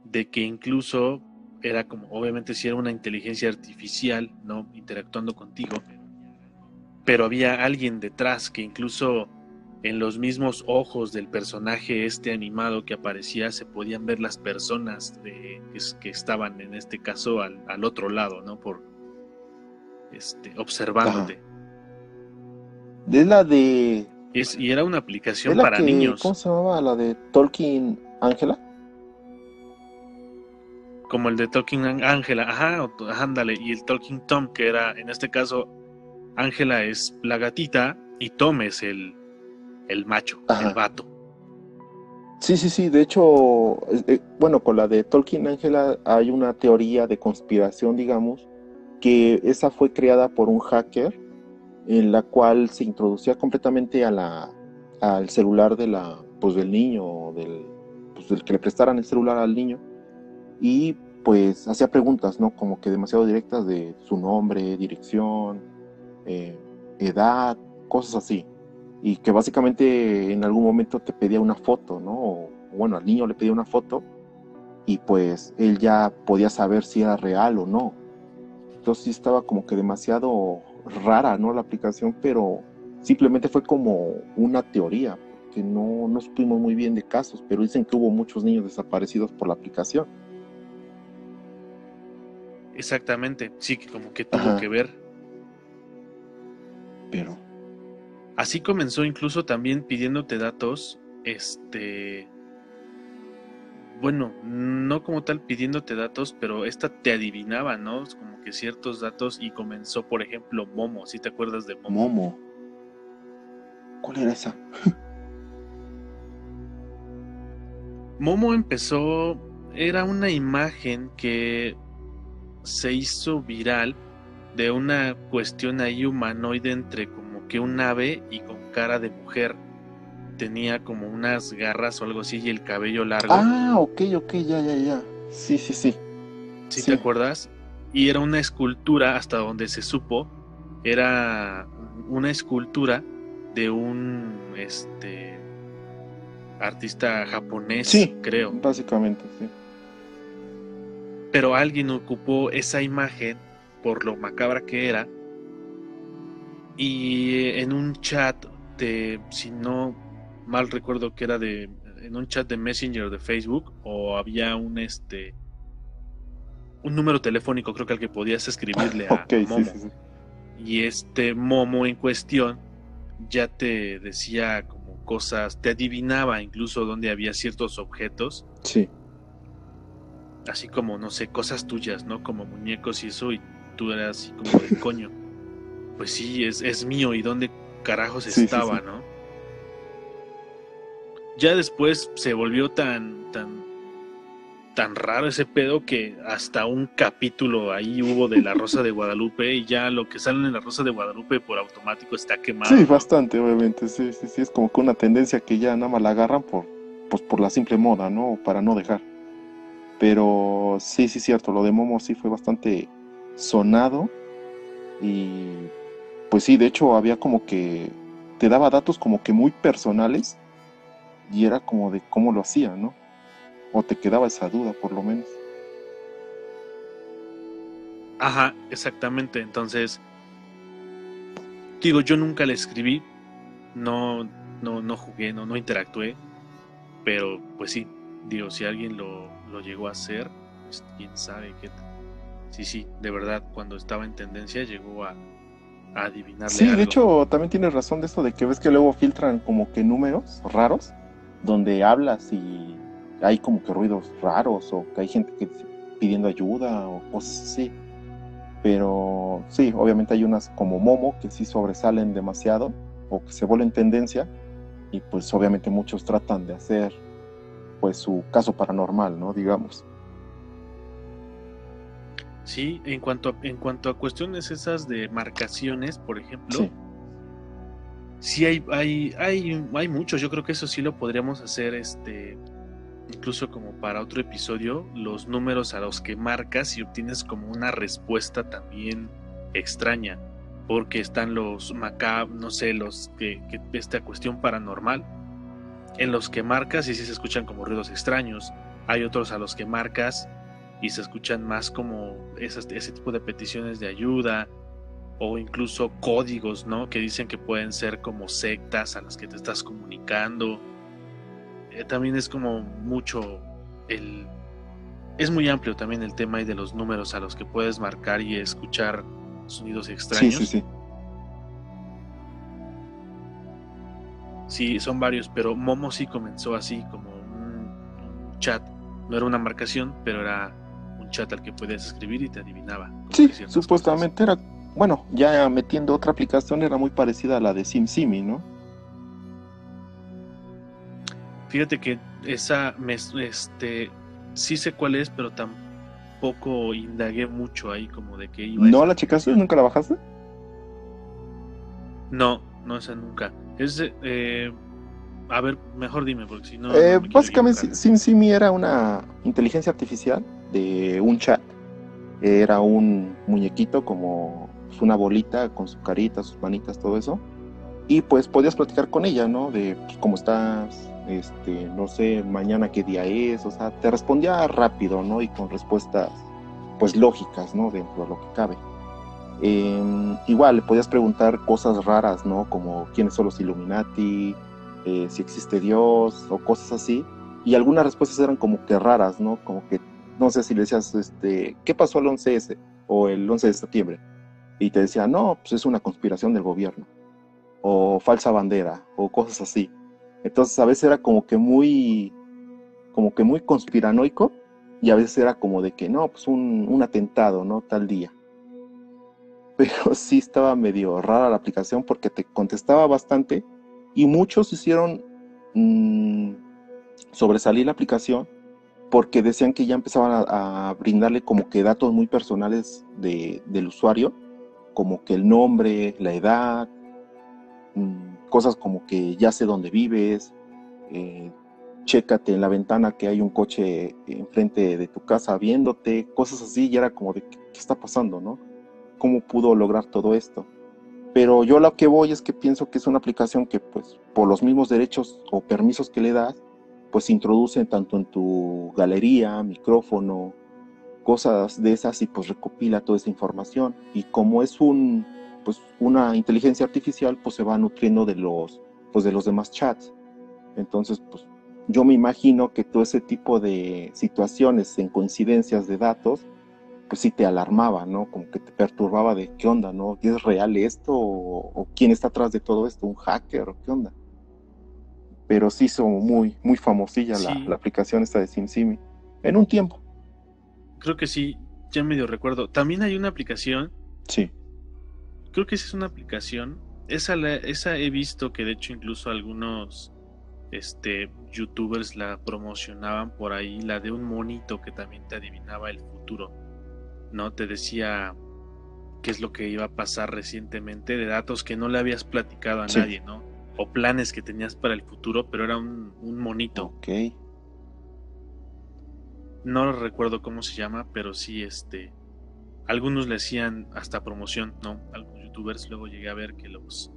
de que incluso era como, obviamente si era una inteligencia artificial, ¿no? Interactuando contigo, pero había alguien detrás que incluso en los mismos ojos del personaje este animado que aparecía se podían ver las personas de, que estaban en este caso al, otro lado, ¿no? Por este, observándote. De la de y era una aplicación para niños. ¿Cómo se llamaba? ¿La de Tolkien Ángela? Como el de Tolkien Ángela, ajá, ándale. Y el Tolkien Tom, que era, en este caso, Ángela es la gatita y Tom es el, el macho, el vato. Sí, sí, sí. De hecho, eh, bueno, con la de Tolkien Ángela hay una teoría de conspiración, digamos, que esa fue creada por un hacker en la cual se introducía completamente a la, al celular de la, pues, del niño, del, pues, del que le prestaran el celular al niño, y pues hacía preguntas, ¿no? Como que demasiado directas de su nombre, dirección, eh, edad, cosas así. Y que básicamente en algún momento te pedía una foto, ¿no? O, bueno, al niño le pedía una foto y pues él ya podía saber si era real o no. Entonces sí estaba como que demasiado rara, ¿no? La aplicación, pero simplemente fue como una teoría, que no, no supimos muy bien de casos, pero dicen que hubo muchos niños desaparecidos por la aplicación. Exactamente, sí, que como que tuvo que ver. Pero. Así comenzó incluso también pidiéndote datos, este, bueno, no como tal pidiéndote datos, pero esta te adivinaba, ¿no? Como que ciertos datos y comenzó, por ejemplo, Momo, si te acuerdas de Momo. Momo. ¿Cuál era esa? Momo empezó, era una imagen que se hizo viral de una cuestión ahí humanoide entre como que un ave y con cara de mujer tenía como unas garras o algo así y el cabello largo. Ah, ok, ok, ya, ya, ya. Sí, sí, sí. ¿Sí, te acuerdas? Y era una escultura, hasta donde se supo, era una escultura de un este artista japonés, sí, creo. Básicamente, sí. Pero alguien ocupó esa imagen por lo macabra que era y en un chat de, si no mal recuerdo que era de en un chat de Messenger de Facebook o había un este un número telefónico creo que al que podías escribirle a Momo. Y este Momo en cuestión ya te decía como cosas, te adivinaba incluso dónde había ciertos objetos. Sí. Así como, no sé, cosas tuyas, ¿no? Como muñecos y eso, y tú eras así como de coño. Pues sí, es, es mío, ¿y dónde carajos estaba, no? ya después se volvió tan, tan, tan raro ese pedo que hasta un capítulo ahí hubo de La Rosa de Guadalupe y ya lo que sale en La Rosa de Guadalupe por automático está quemado. Sí, bastante, obviamente, sí, sí, sí, es como que una tendencia que ya nada más la agarran por, pues por la simple moda, ¿no? Para no dejar. Pero sí, sí, cierto, lo de Momo sí fue bastante sonado y pues sí, de hecho había como que te daba datos como que muy personales y era como de cómo lo hacía, ¿no? O te quedaba esa duda, por lo menos. Ajá, exactamente. Entonces, digo, yo nunca le escribí, no, no, no jugué, no, no interactué, pero pues sí, digo, si alguien lo, lo llegó a hacer, pues quién sabe qué. Sí, sí, de verdad, cuando estaba en tendencia llegó a, a adivinarle. Sí, algo. de hecho, también tienes razón de esto de que ves que luego filtran como que números raros, donde hablas y hay como que ruidos raros, o que hay gente que pidiendo ayuda, o cosas así. Pero sí, obviamente hay unas como Momo que sí sobresalen demasiado, o que se vuelven tendencia, y pues obviamente muchos tratan de hacer pues su caso paranormal, ¿no? Digamos. Sí, en cuanto a, en cuanto a cuestiones esas de marcaciones, por ejemplo, Sí, sí hay, hay, hay, hay muchos. Yo creo que eso sí lo podríamos hacer, este, incluso como para otro episodio, los números a los que marcas y obtienes como una respuesta también extraña, porque están los macab, no sé, los que, que esta cuestión paranormal, en los que marcas y sí se escuchan como ruidos extraños. Hay otros a los que marcas y se escuchan más como esas, ese tipo de peticiones de ayuda o incluso códigos, ¿no? Que dicen que pueden ser como sectas a las que te estás comunicando. Eh, también es como mucho el... Es muy amplio también el tema ahí de los números a los que puedes marcar y escuchar sonidos sí, extraños. sí, sí. Sí, son varios, pero Momo sí comenzó así como un, chat. No era una marcación, pero era chat al que podías escribir y te adivinaba. Sí, supuestamente era, bueno, ya metiendo otra aplicación era muy parecida a la de SimSimi, ¿no? Fíjate que esa, me, este, sí sé cuál es, pero tampoco indagué mucho ahí como de que iba. ¿No la checaste? ¿Nunca la bajaste? No, no esa nunca. Es, eh, a ver, mejor dime, porque si no. Eh, básicamente. SimSimi era una inteligencia artificial de un chat. Era un muñequito como pues, una bolita con su carita, sus manitas, todo eso. Y pues podías platicar con ella, ¿no? De pues, cómo estás, este, no sé, mañana qué día es, o sea, te respondía rápido, ¿no? Y con respuestas, pues lógicas, ¿no? Dentro de lo que cabe. Eh, igual le podías preguntar cosas raras, ¿no? Como quiénes son los Illuminati, eh, si existe Dios o cosas así. Y algunas respuestas eran como que raras, ¿no? Como que, no sé si le decías, este, ¿qué pasó el 11S o el 11 de septiembre? Y te decía, no, pues es una conspiración del gobierno. O falsa bandera, o cosas así. Entonces a veces era como que muy, como que muy conspiranoico. Y a veces era como de que, no, pues un, un atentado, ¿no? Tal día pero sí estaba medio rara la aplicación porque te contestaba bastante y muchos hicieron mm, sobresalir la aplicación porque decían que ya empezaban a, a brindarle como que datos muy personales de, del usuario, como que el nombre, la edad, mm, cosas como que ya sé dónde vives, eh, chécate en la ventana que hay un coche enfrente de tu casa viéndote, cosas así, y era como de qué, qué está pasando, ¿no? cómo pudo lograr todo esto. Pero yo lo que voy es que pienso que es una aplicación que, pues, por los mismos derechos o permisos que le das, pues se introduce tanto en tu galería, micrófono, cosas de esas y pues recopila toda esa información. Y como es un, pues, una inteligencia artificial, pues se va nutriendo de los, pues, de los demás chats. Entonces, pues, yo me imagino que todo ese tipo de situaciones en coincidencias de datos, pues sí te alarmaba, ¿no? Como que te perturbaba de qué onda, ¿no? ¿Es real esto? ¿O, o quién está atrás de todo esto? ¿Un hacker? ¿O qué onda? Pero sí hizo muy, muy famosilla la, la aplicación esta de SimSimi. En un tiempo. Creo que sí, ya medio recuerdo. También hay una aplicación Sí. creo que esa es una aplicación. Esa, la- esa he visto que de hecho incluso algunos este, youtubers la promocionaban por ahí, la de un monito que también te adivinaba el futuro. ¿No? Te decía qué es lo que iba a pasar recientemente de datos que no le habías platicado a Sí. nadie, ¿no? O planes que tenías para el futuro, pero era un, un monito. Ok. No recuerdo cómo se llama, pero sí, este. Algunos le hacían hasta promoción, ¿no? Algunos youtubers luego llegué a ver que los,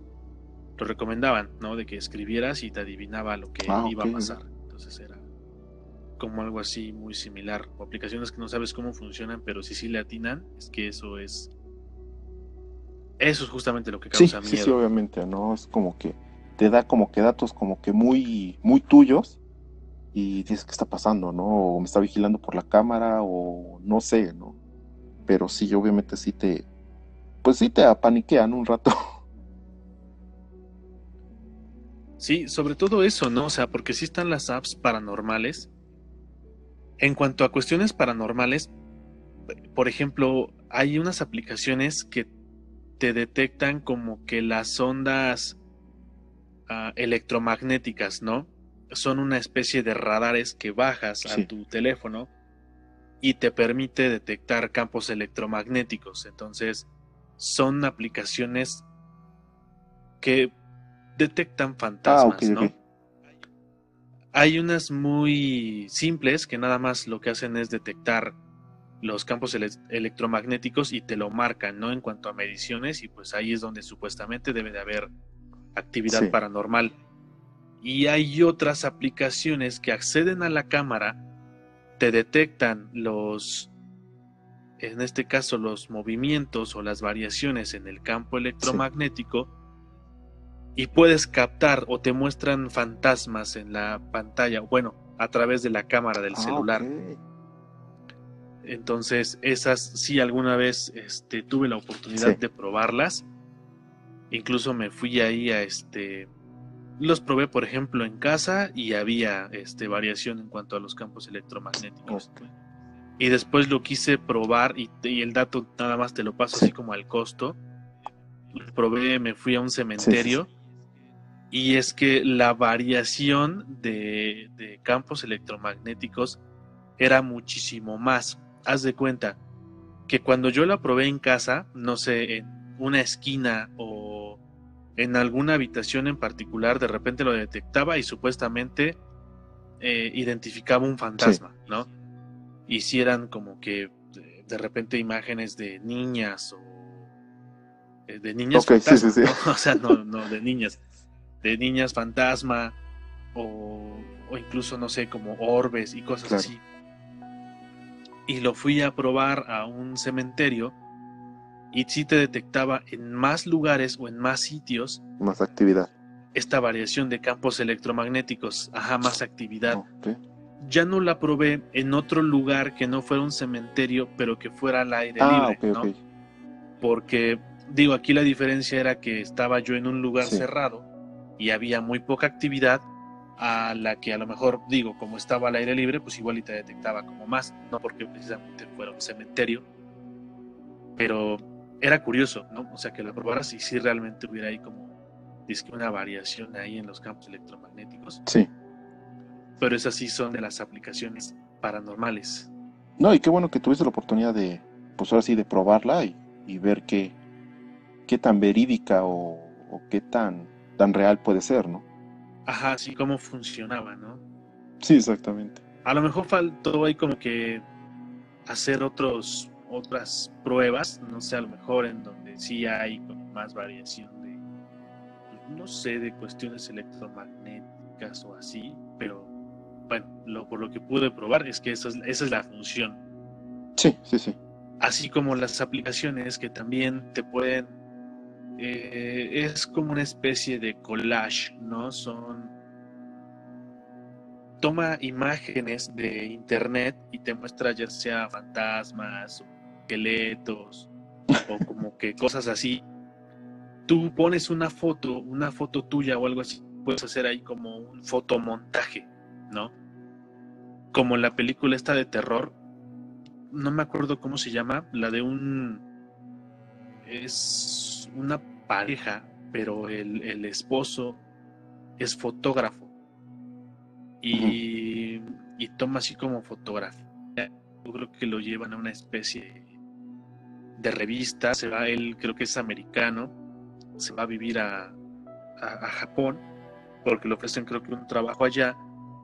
los recomendaban, ¿no? De que escribieras y te adivinaba lo que Ah, iba a pasar. Entonces era como algo así muy similar. O aplicaciones que no sabes cómo funcionan, pero si sí le atinan, es que eso es. Eso es justamente lo que Sí, causa sí, miedo. sí, obviamente, ¿no? Es como que te da como que datos como que muy, muy tuyos y dices, ¿qué está pasando, no? O me está vigilando por la cámara o no sé, ¿no? Pero sí, obviamente sí te, pues sí te apaniquean un rato. Sí, sobre todo eso, ¿no? O sea, porque sí están las apps paranormales. En cuanto a cuestiones paranormales, por ejemplo, hay unas aplicaciones que te detectan como que las ondas ah, electromagnéticas, ¿no? Son una especie de radares que bajas a tu teléfono y te permite detectar campos electromagnéticos. Entonces, son aplicaciones que detectan ah, fantasmas, ¿no? Hay unas muy simples que nada más lo que hacen es detectar los campos electromagnéticos y te lo marcan, ¿no? En cuanto a mediciones y pues ahí es donde supuestamente debe de haber actividad paranormal. Y hay otras aplicaciones que acceden a la cámara, te detectan los, en este caso los movimientos o las variaciones en el campo electromagnético y puedes captar o te muestran fantasmas en la pantalla, bueno, a través de la cámara del ah, celular. Entonces, esas sí alguna vez este, tuve la oportunidad de probarlas. Incluso me fui ahí a este. Los probé, por ejemplo, en casa y había este, variación en cuanto a los campos electromagnéticos. Y después lo quise probar y, el dato nada más te lo paso así como al costo. Lo probé, me fui a un cementerio y es que la variación de, campos electromagnéticos era muchísimo más. Haz de cuenta que cuando yo la probé en casa, no sé, en una esquina o en alguna habitación en particular, de repente lo detectaba y supuestamente eh, identificaba un fantasma, ¿no? Y si eran como que de repente imágenes de niñas o eh, de niñas o sea, no, no de niñas, de niñas fantasma o, incluso, no sé, como orbes y cosas así. Y lo fui a probar a un cementerio y sí te detectaba en más lugares o en más sitios. Más actividad. Esta variación de campos electromagnéticos, ajá, más actividad. Ya no la probé en otro lugar que no fuera un cementerio, pero que fuera al aire ah, libre, ¿no? Porque, digo, aquí la diferencia era que estaba yo en un lugar cerrado y había muy poca actividad a la que a lo mejor digo, como estaba al aire libre, pues igual y te detectaba como más, no porque precisamente fuera un cementerio, pero era curioso, ¿no? O sea, que lo probaras y si realmente hubiera ahí como, dice una variación ahí en los campos electromagnéticos. Sí. Pero esas sí son de las aplicaciones paranormales. No, y qué bueno que tuviste la oportunidad de, pues ahora sí, de probarla y, ver qué, qué tan verídica o qué tan tan real puede ser, ¿no? Ajá, sí, cómo funcionaba, ¿no? Sí, exactamente. A lo mejor faltó ahí como que hacer otros otras pruebas, no sé, a lo mejor en donde sí hay como más variación de, no sé, de cuestiones electromagnéticas o así, pero bueno, lo, por lo que pude probar es que esa es, esa es la función. Sí, sí, sí. Así como las aplicaciones que también te pueden eh, es como una especie de collage, ¿no? Son... Toma imágenes de internet y te muestra ya sea fantasmas, o esqueletos, o como que cosas así. Tú pones una foto, una foto tuya o algo así, puedes hacer ahí como un fotomontaje, ¿no? Como la película esta de terror, no me acuerdo cómo se llama, la de un... Es una pareja, pero el, esposo es fotógrafo y, toma así como fotografía. Yo creo que lo llevan a una especie de revista. Se va, él creo que es americano, se va a vivir a, a, Japón porque le ofrecen creo que un trabajo allá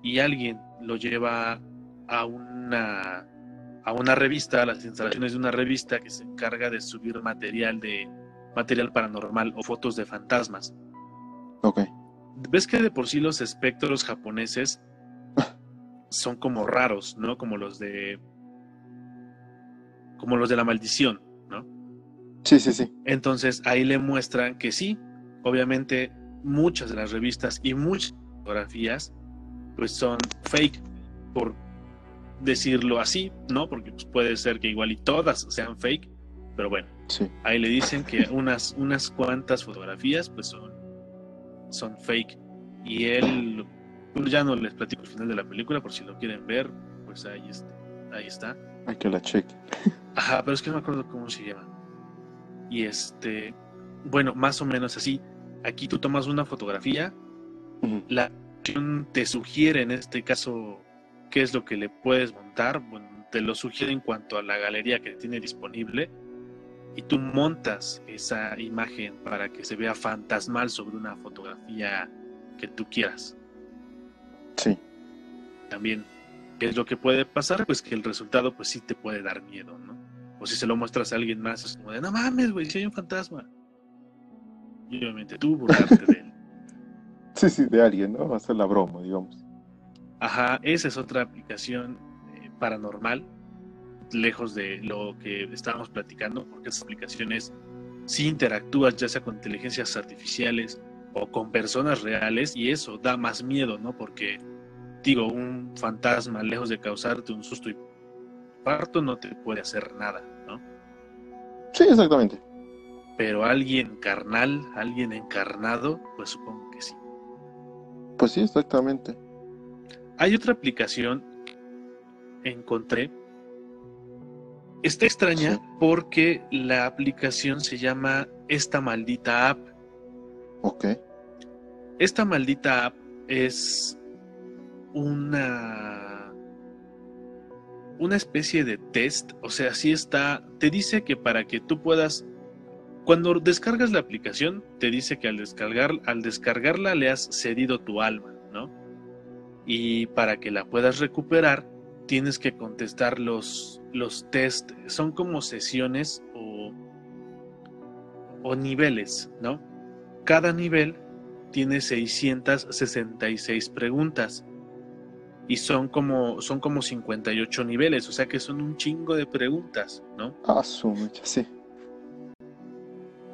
y alguien lo lleva a una a una revista, a las instalaciones de una revista que se encarga de subir material de material paranormal o fotos de fantasmas. Ok. ¿Ves que de por sí los espectros japoneses son como raros, ¿no? Como los de. como los de la maldición. Sí, sí, sí. Entonces ahí le muestran que sí, obviamente muchas de las revistas y muchas fotografías pues son fake, por decirlo así, ¿no? Porque pues, puede ser que igual y todas sean fake, pero bueno, Sí. Ahí le dicen que unas, unas cuantas fotografías pues son, son fake. Y él, ya no les platico el final de la película, por si lo quieren ver, pues ahí está. Ahí está. Hay que la cheque. Ajá, pero es que no me acuerdo cómo se llama. Y este, bueno, más o menos así. Aquí tú tomas una fotografía, la aplicación te sugiere en este caso qué es lo que le puedes montar, bueno, te lo sugiere en cuanto a la galería que tiene disponible y tú montas esa imagen para que se vea fantasmal sobre una fotografía que tú quieras. Sí. También, ¿qué es lo que puede pasar? Pues que el resultado pues sí te puede dar miedo, ¿no? O si se lo muestras a alguien más, es como de, no mames, güey, si hay un fantasma. Y obviamente tú burlarte de él. Sí, sí, de alguien, ¿no? Va a ser la broma, digamos. Ajá, esa es otra aplicación eh, paranormal, lejos de lo que estábamos platicando, porque esas aplicaciones sí interactúas ya sea con inteligencias artificiales o con personas reales y eso da más miedo, ¿no? Porque, digo, un fantasma, lejos de causarte un susto y parto, no te puede hacer nada, ¿no? Sí, exactamente. Pero alguien carnal, alguien encarnado, pues supongo que sí. Pues sí, exactamente. Hay otra aplicación que encontré. Está extraña Sí. porque la aplicación se llama Esta maldita app. Ok. Esta maldita app es una una especie de test, o sea, sí está, te dice que para que tú puedas cuando descargas la aplicación, te dice que al descargar al descargarla le has cedido tu alma, ¿no? Y para que la puedas recuperar, tienes que contestar los los test, son como sesiones o o niveles, ¿no? Cada nivel tiene 666 preguntas y son como son como 58 niveles, o sea que son un chingo de preguntas, ¿no? Ah, sí.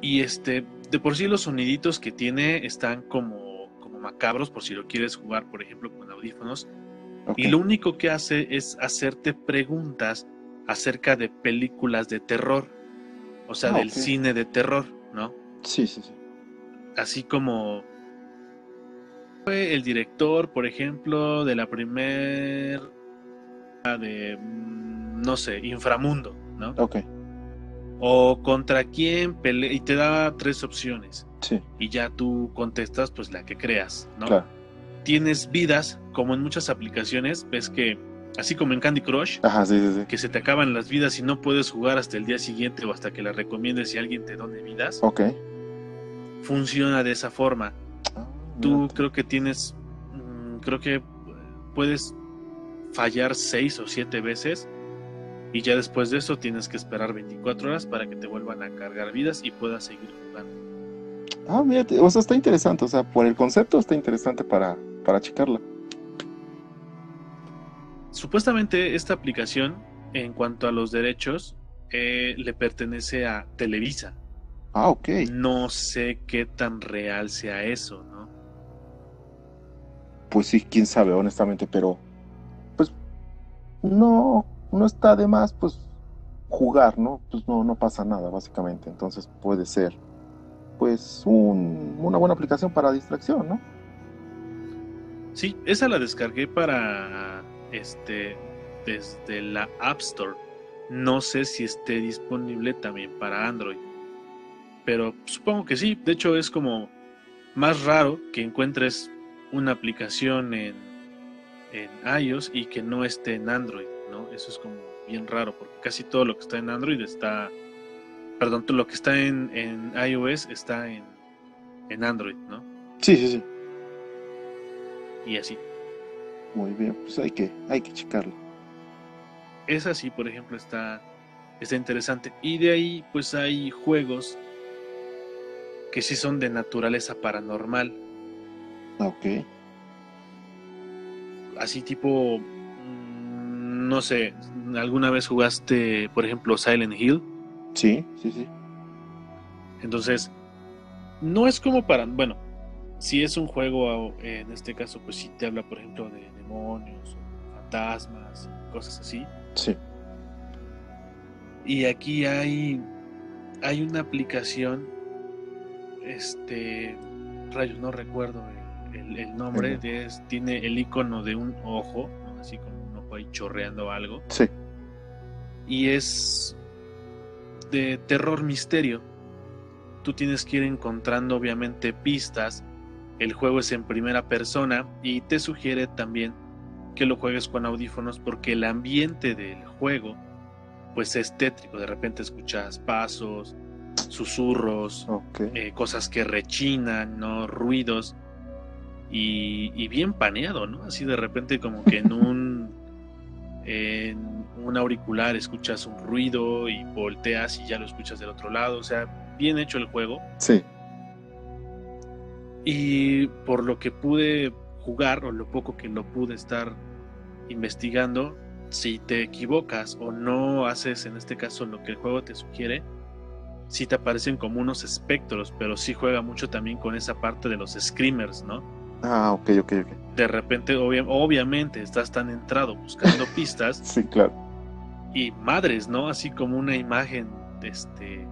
Y este, de por sí los soniditos que tiene están como, como macabros, por si lo quieres jugar, por ejemplo, con audífonos. Y lo único que hace es hacerte preguntas acerca de películas de terror, o sea, Ah, del cine de terror, ¿no? Sí, sí, sí. Así como fue el director, por ejemplo, de la primer de mm, no sé, Inframundo, ¿no? Ok. O contra quién pelea y te da tres opciones Sí, y ya tú contestas pues la que creas, ¿no? claro. Tienes vidas, como en muchas aplicaciones, ves que así como en Candy Crush, Ajá, sí, sí, sí. que se te acaban las vidas y no puedes jugar hasta el día siguiente o hasta que la recomiendes y alguien te done vidas, Ok. funciona de esa forma. Tú creo que tienes, mm, creo que puedes fallar seis o siete veces y ya después de eso tienes que esperar 24 horas para que te vuelvan a cargar vidas y puedas seguir jugando. Ah, mira, o sea, está interesante. O sea, por el concepto está interesante para, para checarla. Supuestamente esta aplicación, en cuanto a los derechos, eh, le pertenece a Televisa. Ah, ok. No sé qué tan real sea eso, ¿no? Pues sí, quién sabe, honestamente, pero pues no, no está de más, pues jugar, ¿no? Pues no, no pasa nada, básicamente. Entonces puede ser, pues, un- una buena aplicación para distracción, ¿no? Sí, esa la descargué para este desde la App Store. No sé si esté disponible también para Android. Pero supongo que sí. De hecho, es como más raro que encuentres una aplicación en, en iOS y que no esté en Android, ¿no? Eso es como bien raro, porque casi todo lo que está en Android está. Perdón, todo lo que está en, en iOS está en, en Android, ¿no? Sí, sí, sí. Y así. Muy bien, pues hay que, hay que checarlo. Esa sí, por ejemplo, está, está interesante. Y de ahí, pues hay juegos que sí son de naturaleza paranormal. Ah, Ok. Así tipo, mm, no sé, ¿alguna vez jugaste, por ejemplo, Silent Hill? Sí, sí, sí. Entonces, no es como para, bueno, si es un juego, en este caso, pues sí te habla, por ejemplo, de demonios, o fantasmas, cosas así. Sí. Y aquí hay hay una aplicación, este, rayos, no recuerdo el, nombre, tiene el icono de un ojo, así como un ojo ahí chorreando algo. Sí. Y es de terror misterio. Tú tienes que ir encontrando obviamente pistas. El juego es en primera persona y te sugiere también que lo juegues con audífonos porque el ambiente del juego pues es tétrico. De repente escuchas pasos, susurros, eh, cosas que rechinan, ¿no? ruidos y, bien paneado, ¿no? Así de repente como que en un en un auricular escuchas un ruido y volteas y ya lo escuchas del otro lado, o sea, bien hecho el juego. Sí. Y por lo que pude jugar o lo poco que lo pude estar investigando, si te equivocas o no haces en este caso lo que el juego te sugiere, sí te aparecen como unos espectros, pero sí juega mucho también con esa parte de los screamers, ¿no? Ah, ok, ok, ok. De repente, obviamente, estás tan entrado buscando pistas. sí, claro. Y madres, ¿no? Así como una imagen, este,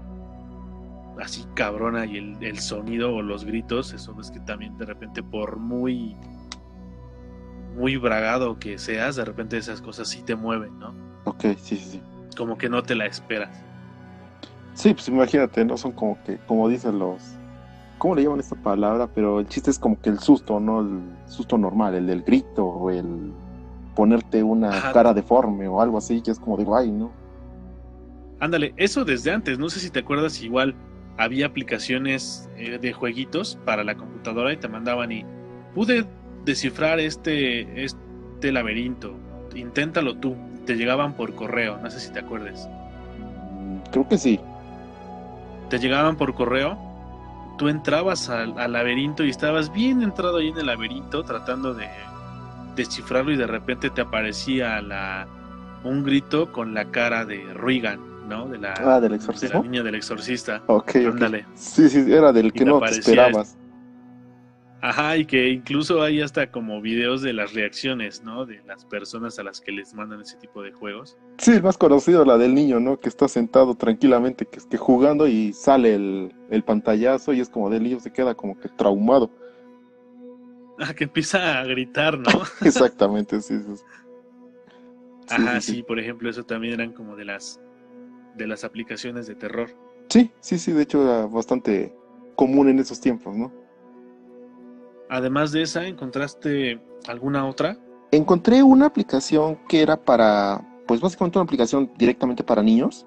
así cabrona y el, el sonido o los gritos, eso es que también de repente por muy muy bragado que seas, de repente esas cosas sí te mueven, ¿no? Ok, sí, sí, sí. Como que no te la esperas. Sí, pues imagínate, ¿no? Son como que, como dicen los... ¿Cómo le llaman esta palabra? Pero el chiste es como que el susto, ¿no? El susto normal, el del grito o el ponerte una cara deforme o algo así, que es como digo, ay, ¿no? Ándale, eso desde antes, no sé si te acuerdas, igual había aplicaciones eh, de jueguitos para la computadora y te mandaban y pude descifrar este, este laberinto. Inténtalo tú. Te llegaban por correo, no sé si te acuerdes. Creo que sí. Te llegaban por correo. Tú entrabas al, laberinto y estabas bien entrado ahí en el laberinto tratando de descifrarlo y de repente te aparecía la, un grito con la cara de Regan, ¿no? De la, ah, del exorcista. niña del exorcista. Ok, Sí, sí, era del que no te esperabas. Ajá, y que incluso hay hasta como videos de las reacciones, ¿no? De las personas a las que les mandan ese tipo de juegos. Sí, el más conocido, la del niño, ¿no? Que está sentado tranquilamente, que, que jugando y sale el, el pantallazo y es como del niño se queda como que traumado. Ah, que empieza a gritar, ¿no? Exactamente, sí, sí. Ajá, sí, por ejemplo, eso también eran como de las de las aplicaciones de terror. Sí, sí, sí, de hecho era bastante común en esos tiempos, ¿no? Además de esa, ¿encontraste alguna otra? Encontré una aplicación que era para, pues básicamente una aplicación directamente para niños,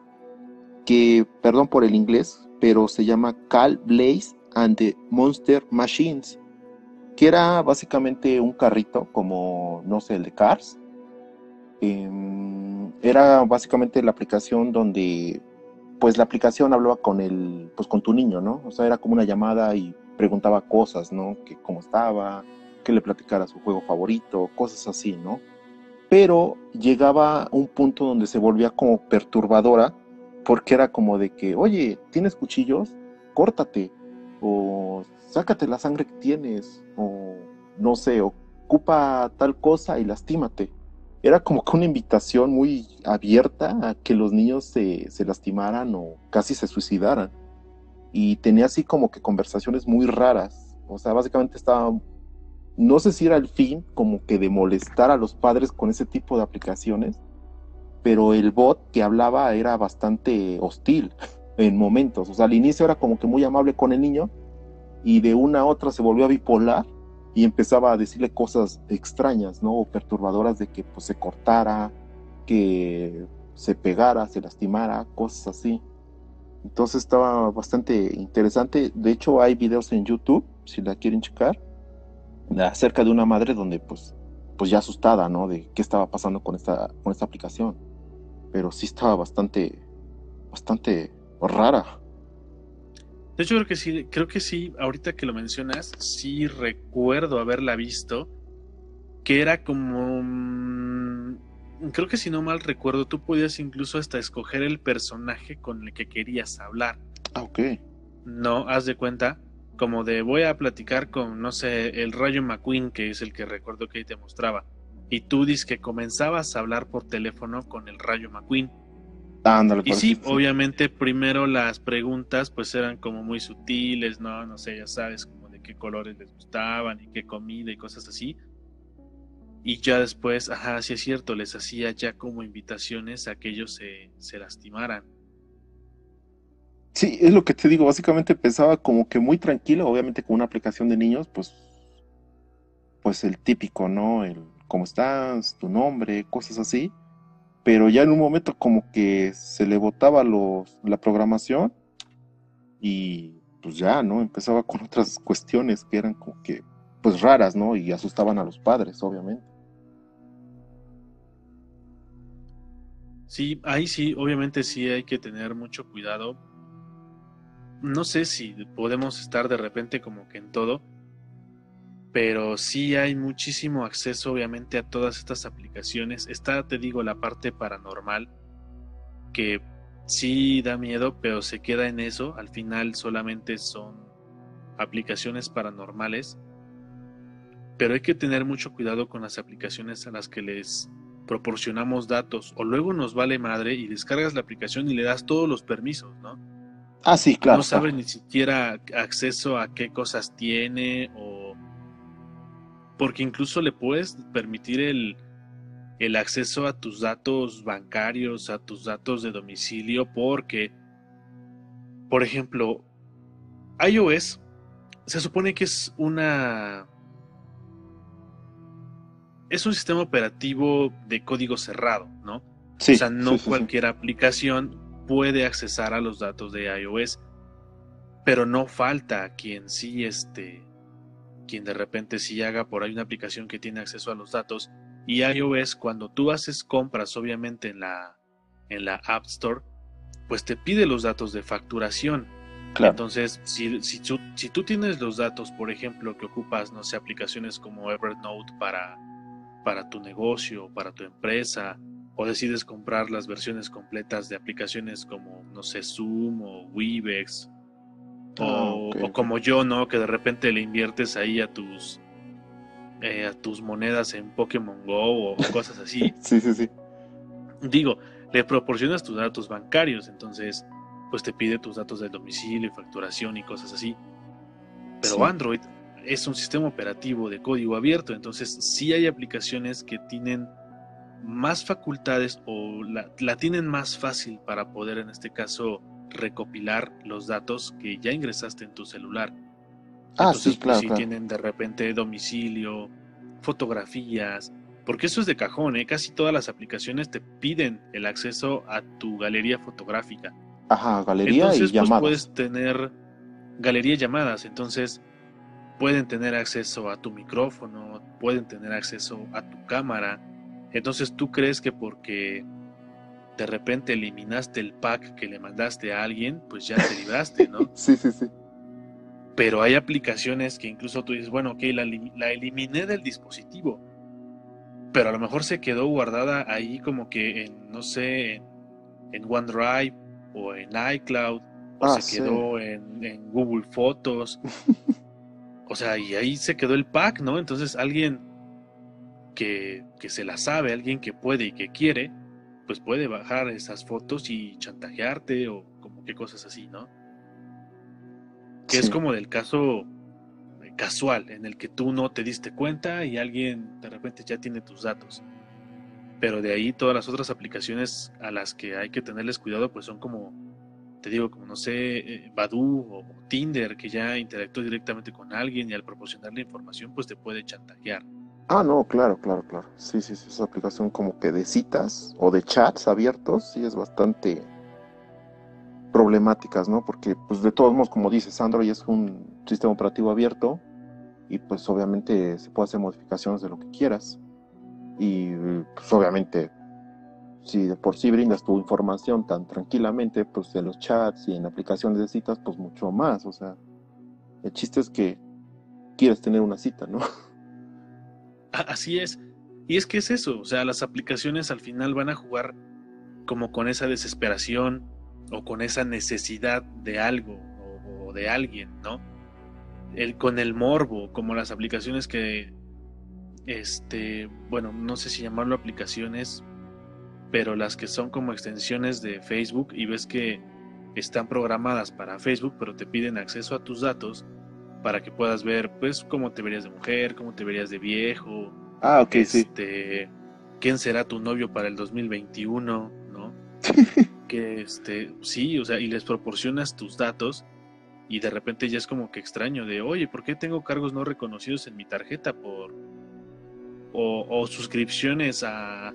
que, perdón por el inglés, pero se llama Cal Blaze and the Monster Machines, que era básicamente un carrito como, no sé, el de Cars. Em, era básicamente la aplicación donde, pues la aplicación hablaba con el, pues con tu niño, ¿no? O sea, era como una llamada y preguntaba cosas, ¿no? Que cómo estaba, que le platicara su juego favorito, cosas así, ¿no? Pero llegaba un punto donde se volvía como perturbadora, porque era como de que, oye, ¿tienes cuchillos? Córtate, o sácate la sangre que tienes, o no sé, ocupa tal cosa y lastímate. Era como que una invitación muy abierta a que los niños se, se lastimaran o casi se suicidaran y tenía así como que conversaciones muy raras. O sea, básicamente estaba, no sé si era el fin como que de molestar a los padres con ese tipo de aplicaciones, pero el bot que hablaba era bastante hostil en momentos. O sea, al inicio era como que muy amable con el niño y de una a otra se volvió a bipolar y empezaba a decirle cosas extrañas, ¿no? O perturbadoras de que pues se cortara, que se pegara, se lastimara, cosas así. Entonces estaba bastante interesante. De hecho, hay videos en YouTube, si la quieren checar, acerca de una madre donde, pues, pues ya asustada, ¿no? De qué estaba pasando con esta, con esta aplicación. Pero sí estaba bastante, bastante rara. De hecho, creo que sí, creo que sí, ahorita que lo mencionas, sí recuerdo haberla visto, que era como creo que si no mal recuerdo, tú podías incluso hasta escoger el personaje con el que querías hablar. Ah, ok. No, haz de cuenta, como de voy a platicar con, no sé, el Rayo McQueen, que es el que recuerdo que ahí te mostraba. Y tú dices que comenzabas a hablar por teléfono con el Rayo McQueen. y sí, obviamente primero las preguntas pues eran como muy sutiles, ¿no? No sé, ya sabes, como de qué colores les gustaban y qué comida y cosas así. Y ya después, ajá, sí es cierto, les hacía ya como invitaciones a que ellos se, se lastimaran. Sí, es lo que te digo, básicamente pensaba como que muy tranquilo, obviamente con una aplicación de niños, pues, pues el típico, ¿no? El cómo estás, tu nombre, cosas así pero ya en un momento como que se le botaba la programación y pues ya, ¿no? Empezaba con otras cuestiones que eran como que pues raras, ¿no? Y asustaban a los padres, obviamente. Sí, ahí sí, obviamente sí hay que tener mucho cuidado. No sé si podemos estar de repente como que en todo, pero sí hay muchísimo acceso obviamente a todas estas aplicaciones. Está, te digo, la parte paranormal, que sí da miedo, pero se queda en eso. Al final solamente son aplicaciones paranormales. Pero hay que tener mucho cuidado con las aplicaciones a las que les proporcionamos datos. O luego nos vale madre y descargas la aplicación y le das todos los permisos, ¿no? Ah, sí, claro. No sabe ni siquiera acceso a qué cosas tiene o porque incluso le puedes permitir el, acceso a tus datos bancarios, a tus datos de domicilio, porque, por ejemplo, iOS se supone que es una... Es un sistema operativo de código cerrado, ¿no? Sí, o sea, no cualquier aplicación puede accesar a los datos de iOS, pero no falta quien sí este, quien de repente si haga por ahí una aplicación que tiene acceso a los datos. Y iOS cuando tú haces compras obviamente en la en la App Store pues te pide los datos de facturación. Entonces si, si, tú, si tú tienes los datos por ejemplo que ocupas no sé aplicaciones como Evernote para para tu negocio para tu empresa o decides comprar las versiones completas de aplicaciones como no sé Zoom o Webex Ah, o, como yo, ¿no? Que de repente le inviertes ahí a tus eh, a tus monedas en Pokémon Go o cosas así. sí, sí, sí. Digo, le proporcionas tus datos bancarios, entonces pues te pide tus datos de domicilio, facturación y cosas así. Pero Android es un sistema operativo de código abierto, entonces sí hay aplicaciones que tienen más facultades o la tienen más fácil para poder en este caso recopilar los datos que ya ingresaste en tu celular. Ah, sí, pues, claro. si tienen de repente domicilio, fotografías, porque eso es de cajón, ¿eh? casi todas las aplicaciones te piden el acceso a tu galería fotográfica. Ajá, galería entonces, y pues, llamadas. puedes tener galería y llamadas, entonces pueden tener acceso a tu micrófono, pueden tener acceso a tu cámara. Entonces tú crees que porque de repente eliminaste el pack que le mandaste a alguien, pues ya te libraste, ¿no? sí, sí, sí. Pero hay aplicaciones que incluso tú dices, bueno, ok, la, eliminé del dispositivo, pero a lo mejor se quedó guardada ahí como que en, no sé, en, OneDrive o en iCloud, o ah, se quedó en, Google Fotos. o sea, y ahí se quedó el pack, ¿no? Entonces alguien que, que se la sabe, alguien que puede y que quiere, pues puede bajar esas fotos y chantajearte o como que cosas así, ¿no? Que es como del caso casual, en el que tú no te diste cuenta y alguien de repente ya tiene tus datos. Pero de ahí todas las otras aplicaciones a las que hay que tenerles cuidado, pues son como, te digo, como no sé, eh, Badu o Tinder, que ya interactúa directamente con alguien y al proporcionarle información, pues te puede chantajear. Ah, no, claro, claro, claro. Sí, sí, sí, esa aplicación como que de citas o de chats abiertos, sí es bastante problemáticas, ¿no? Porque, pues, de todos modos, como dices, Android es un sistema operativo abierto y, pues, obviamente se puede hacer modificaciones de lo que quieras. Y, pues, obviamente, si de por sí brindas tu información tan tranquilamente, pues, en los chats y en aplicaciones de citas, pues, mucho más. O sea, el chiste es que quieres tener una cita, ¿no? Así es. Y es que es eso, o sea, las aplicaciones al final van a jugar como con esa desesperación o con esa necesidad de algo o, de alguien, ¿no? El, con el morbo, como las aplicaciones que, este, bueno, no sé si llamarlo aplicaciones, pero las que son como extensiones de Facebook y ves que están programadas para Facebook, pero te piden acceso a tus datos para que puedas ver, pues, cómo te verías de mujer, cómo te verías de viejo. Ah, ok, este, ¿Quién será tu novio para el 2021? ¿No? que, este, sí, o sea, y les proporcionas tus datos y de repente ya es como que extraño de, oye, ¿por qué tengo cargos no reconocidos en mi tarjeta por... o, o suscripciones a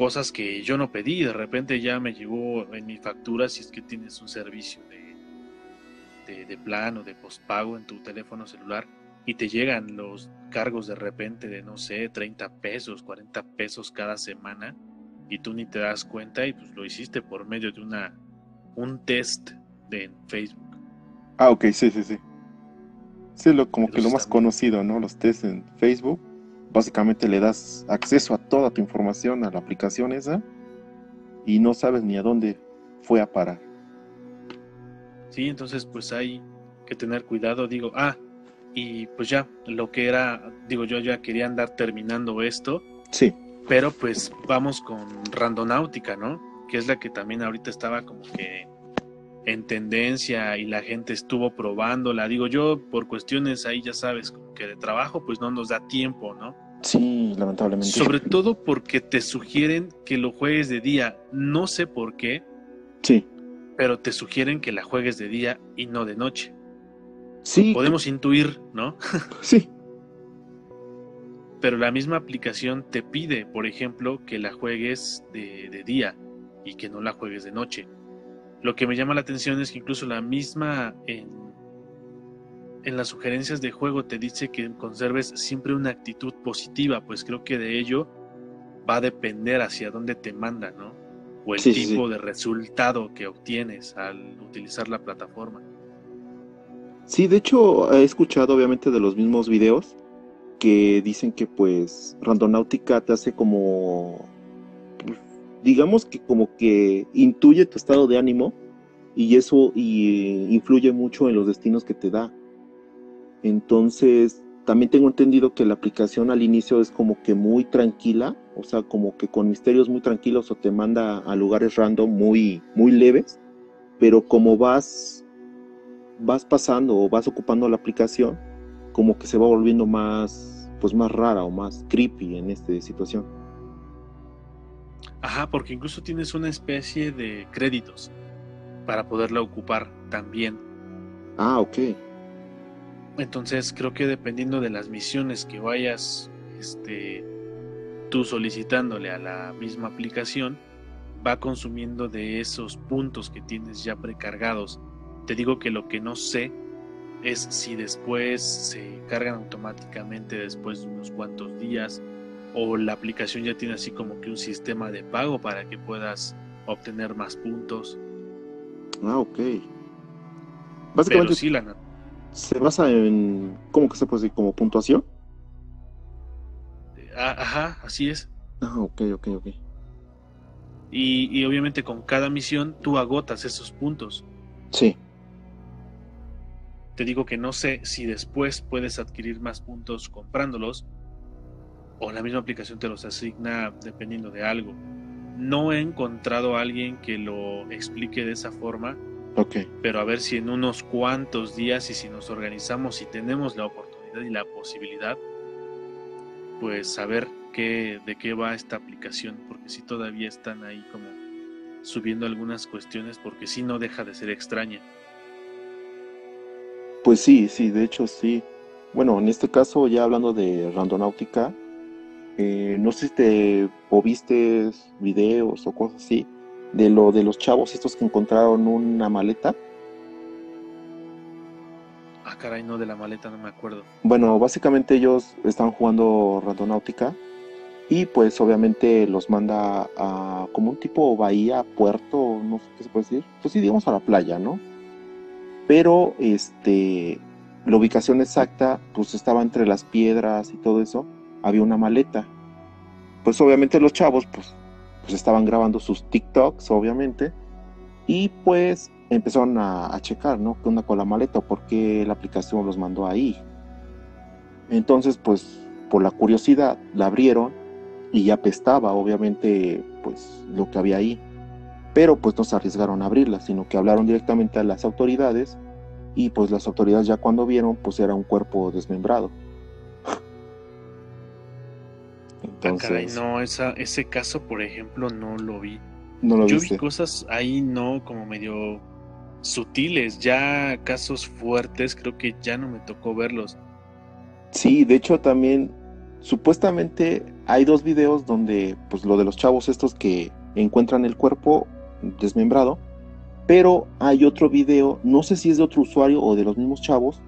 cosas que yo no pedí, de repente ya me llegó en mi factura si es que tienes un servicio de, de, plan o de postpago en tu teléfono celular y te llegan los cargos de repente de no sé, 30 pesos, 40 pesos cada semana y tú ni te das cuenta y pues lo hiciste por medio de una un test de Facebook. Ah, ok, sí, sí, sí. Sí, lo, como que lo más conocido, ¿no? Los tests en Facebook básicamente le das acceso a toda tu información a la aplicación esa y no sabes ni a dónde fue a parar. Sí, entonces pues hay que tener cuidado, digo, ah, y pues ya, lo que era, digo, yo ya quería andar terminando esto. Sí. Pero pues vamos con Randonáutica, ¿no? Que es la que también ahorita estaba como que en tendencia y la gente estuvo probándola. Digo yo, por cuestiones ahí ya sabes, que de trabajo, pues no nos da tiempo, ¿no? Sí, lamentablemente. Sobre todo porque te sugieren que lo juegues de día. No sé por qué. Sí. Pero te sugieren que la juegues de día y no de noche. Sí. Podemos intuir, ¿no? sí. Pero la misma aplicación te pide, por ejemplo, que la juegues de, de día y que no la juegues de noche. Lo que me llama la atención es que incluso la misma en, en las sugerencias de juego te dice que conserves siempre una actitud positiva, pues creo que de ello va a depender hacia dónde te manda, ¿no? O el tipo de resultado que obtienes al utilizar la plataforma. Sí, de hecho he escuchado obviamente de los mismos videos que dicen que pues Randonautica te hace como digamos que como que intuye tu estado de ánimo y eso y, influye mucho en los destinos que te da. Entonces, también tengo entendido que la aplicación al inicio es como que muy tranquila, o sea, como que con misterios muy tranquilos o te manda a lugares random muy, muy leves, pero como vas, vas pasando o vas ocupando la aplicación, como que se va volviendo más, pues más rara o más creepy en esta situación. Ajá, porque incluso tienes una especie de créditos para poderla ocupar también. Ah, ok. Entonces creo que dependiendo de las misiones que vayas este, tú solicitándole a la misma aplicación, va consumiendo de esos puntos que tienes ya precargados. Te digo que lo que no sé es si después se cargan automáticamente después de unos cuantos días o la aplicación ya tiene así como que un sistema de pago para que puedas obtener más puntos. Ah, ok. Básicamente sí, la... se basa en, ¿cómo que se puede decir? ¿Como puntuación? Ah, ajá, así es. Ah, ok, ok, ok. Y, y obviamente con cada misión tú agotas esos puntos. Sí. Te digo que no sé si después puedes adquirir más puntos comprándolos o la misma aplicación te los asigna dependiendo de algo. No he encontrado a alguien que lo explique de esa forma. Ok. Pero a ver si en unos cuantos días y si nos organizamos y tenemos la oportunidad y la posibilidad, pues saber qué, de qué va esta aplicación, porque si todavía están ahí como subiendo algunas cuestiones, porque si no deja de ser extraña. Pues sí, sí, de hecho sí. Bueno, en este caso, ya hablando de Randonáutica, eh, no sé si te o viste videos o cosas así de lo de los chavos estos que encontraron una maleta. Ah, caray, no, de la maleta no me acuerdo. Bueno, básicamente ellos están jugando Randonáutica y pues obviamente los manda a como un tipo bahía, puerto, no sé qué se puede decir. Pues sí, digamos a la playa, ¿no? Pero este la ubicación exacta pues estaba entre las piedras y todo eso había una maleta. Pues obviamente los chavos pues, pues estaban grabando sus TikToks, obviamente, y pues empezaron a, checar, ¿no? ¿Qué onda con la maleta? ¿Por qué la aplicación los mandó ahí? Entonces, pues por la curiosidad la abrieron y ya apestaba, obviamente, pues lo que había ahí. Pero pues no se arriesgaron a abrirla, sino que hablaron directamente a las autoridades y pues las autoridades ya cuando vieron pues era un cuerpo desmembrado. Ah, Entonces, no, esa, ese caso por ejemplo no lo vi. No lo Yo vi cosas ahí no como medio sutiles, ya casos fuertes creo que ya no me tocó verlos. Sí, de hecho también supuestamente hay dos videos donde pues lo de los chavos estos que encuentran el cuerpo desmembrado, pero hay otro video, no sé si es de otro usuario o de los mismos chavos,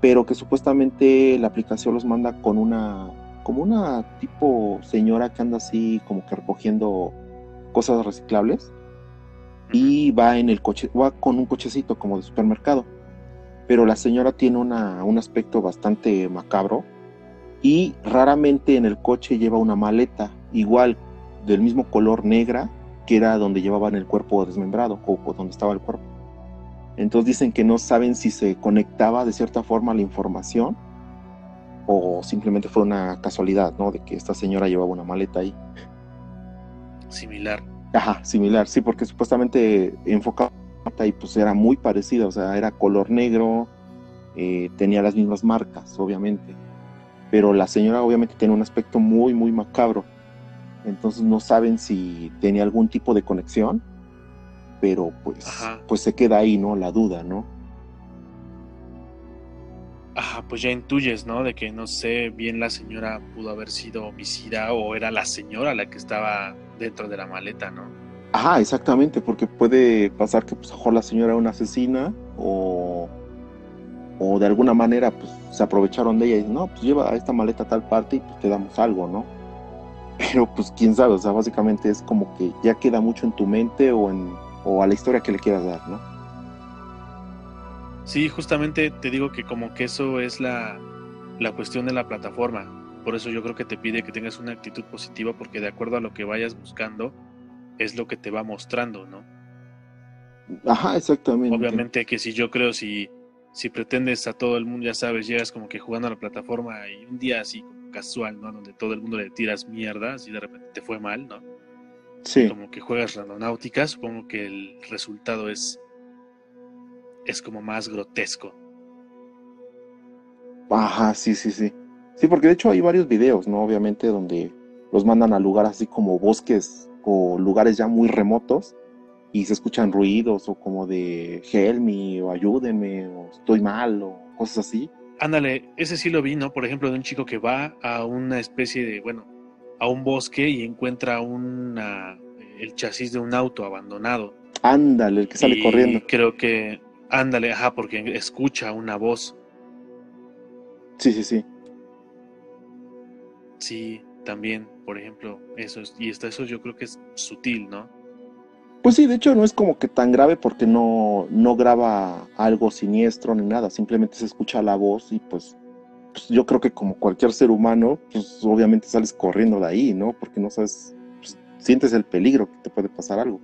pero que supuestamente la aplicación los manda con una como una tipo señora que anda así como que recogiendo cosas reciclables y va en el coche, va con un cochecito como de supermercado. Pero la señora tiene una, un aspecto bastante macabro y raramente en el coche lleva una maleta igual del mismo color negra que era donde llevaban el cuerpo desmembrado o, donde estaba el cuerpo. Entonces dicen que no saben si se conectaba de cierta forma la información o simplemente fue una casualidad, ¿no? De que esta señora llevaba una maleta ahí. Similar. Ajá, similar, sí, porque supuestamente enfocaba y pues era muy parecida, o sea, era color negro, eh, tenía las mismas marcas, obviamente pero la señora obviamente tiene un aspecto muy, muy macabro. Entonces no saben si tenía algún tipo de conexión, pero pues, pues se queda ahí, ¿no? La duda, ¿no? Ajá, pues ya intuyes, ¿no? De que no sé, bien la señora pudo haber sido homicida o era la señora la que estaba dentro de la maleta, ¿no? Ajá, exactamente, porque puede pasar que pues a la señora era una asesina o o de alguna manera pues se aprovecharon de ella y dicen, no, pues lleva esta maleta a tal parte y pues te damos algo, ¿no? Pero pues quién sabe, o sea, básicamente es como que ya queda mucho en tu mente o, en, o a la historia que le quieras dar, ¿no? Sí, justamente te digo que como que eso es la, la cuestión de la plataforma. Por eso yo creo que te pide que tengas una actitud positiva porque de acuerdo a lo que vayas buscando es lo que te va mostrando, ¿no? Ajá, exactamente. Obviamente que si yo creo si si pretendes a todo el mundo, ya sabes, llegas como que jugando a la plataforma y un día así como casual, ¿no? Donde todo el mundo le tiras mierda, así de repente te fue mal, ¿no? Sí. Como que juegas randonáutica, supongo que el resultado es es como más grotesco. Ajá, sí, sí, sí. Sí, porque de hecho hay varios videos, ¿no? Obviamente donde los mandan a lugares así como bosques o lugares ya muy remotos y se escuchan ruidos o como de help me o ayúdeme o estoy mal o cosas así. Ándale, ese sí lo vi, ¿no? Por ejemplo, de un chico que va a una especie de, bueno, a un bosque y encuentra una, el chasis de un auto abandonado. Ándale, el que sale corriendo. Creo que, ándale, ajá, porque escucha una voz. Sí, sí, sí. Sí, también, por ejemplo, eso, y hasta eso yo creo que es sutil, ¿no? Pues sí, de hecho no es como que tan grave porque no, no graba algo siniestro ni nada, simplemente se escucha la voz y pues, pues, yo creo que como cualquier ser humano, pues obviamente sales corriendo de ahí, ¿no? Porque no sabes, pues, sientes el peligro que te puede pasar algo.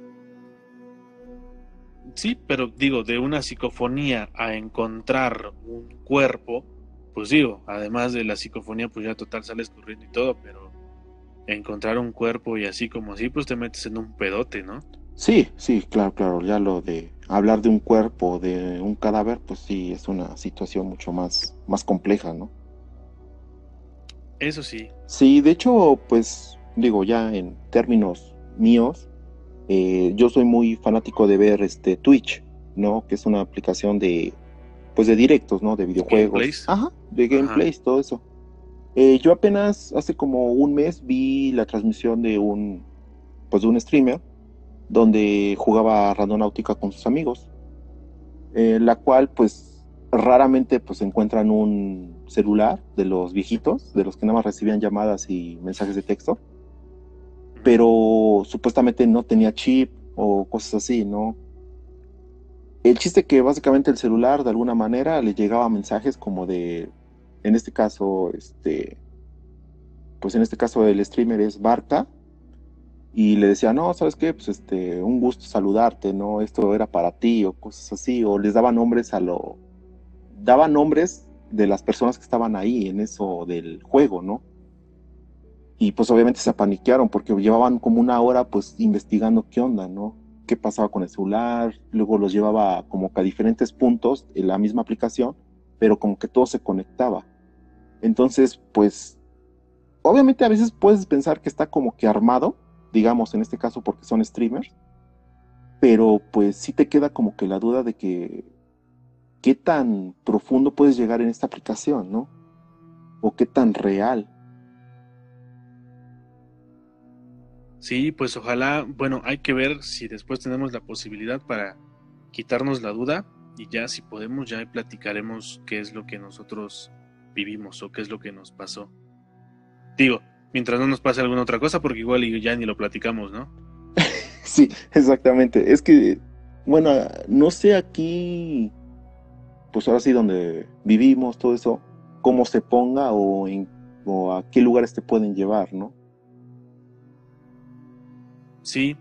Sí, pero digo, de una psicofonía a encontrar un cuerpo, pues digo, además de la psicofonía, pues ya total sales corriendo y todo, pero encontrar un cuerpo y así como así, pues te metes en un pedote, ¿no? Sí, sí, claro, claro. Ya lo de hablar de un cuerpo, de un cadáver, pues sí, es una situación mucho más, más compleja, ¿no? Eso sí. Sí, de hecho, pues digo, ya en términos míos, eh, yo soy muy fanático de ver este Twitch, ¿no? Que es una aplicación de, pues de directos, ¿no? De videojuegos. Gameplays. Ajá, de gameplays, todo eso. Eh, yo apenas hace como un mes vi la transmisión de un, pues de un streamer donde jugaba randonáutica con sus amigos, eh, la cual pues raramente pues encuentran un celular de los viejitos, de los que nada más recibían llamadas y mensajes de texto, pero supuestamente no tenía chip o cosas así, ¿no? El chiste que básicamente el celular de alguna manera le llegaba mensajes como de, en este caso, este, pues en este caso el streamer es Barca, y le decía, no, ¿sabes qué? Pues este, un gusto saludarte, ¿no? Esto era para ti o cosas así, o les daba nombres a lo... Daba nombres de las personas que estaban ahí en eso del juego, ¿no? Y pues obviamente se apaniquearon porque llevaban como una hora pues investigando qué onda, ¿no? qué pasaba con el celular, luego los llevaba como que a diferentes puntos en la misma aplicación, pero como que todo se conectaba. Entonces, pues, obviamente a veces puedes pensar que está como que armado, digamos en este caso porque son streamers, pero pues sí te queda como que la duda de que qué tan profundo puedes llegar en esta aplicación, ¿no? O qué tan real. Sí, pues ojalá, bueno, hay que ver si después tenemos la posibilidad para quitarnos la duda y ya si podemos ya platicaremos qué es lo que nosotros vivimos o qué es lo que nos pasó. Digo, mientras no nos pase alguna otra cosa, porque igual ya ni lo platicamos, ¿no? sí, exactamente. Es que, bueno, no sé aquí, pues ahora sí donde vivimos, todo eso, cómo se ponga o, en, o a qué lugares te pueden llevar, ¿no? Sí,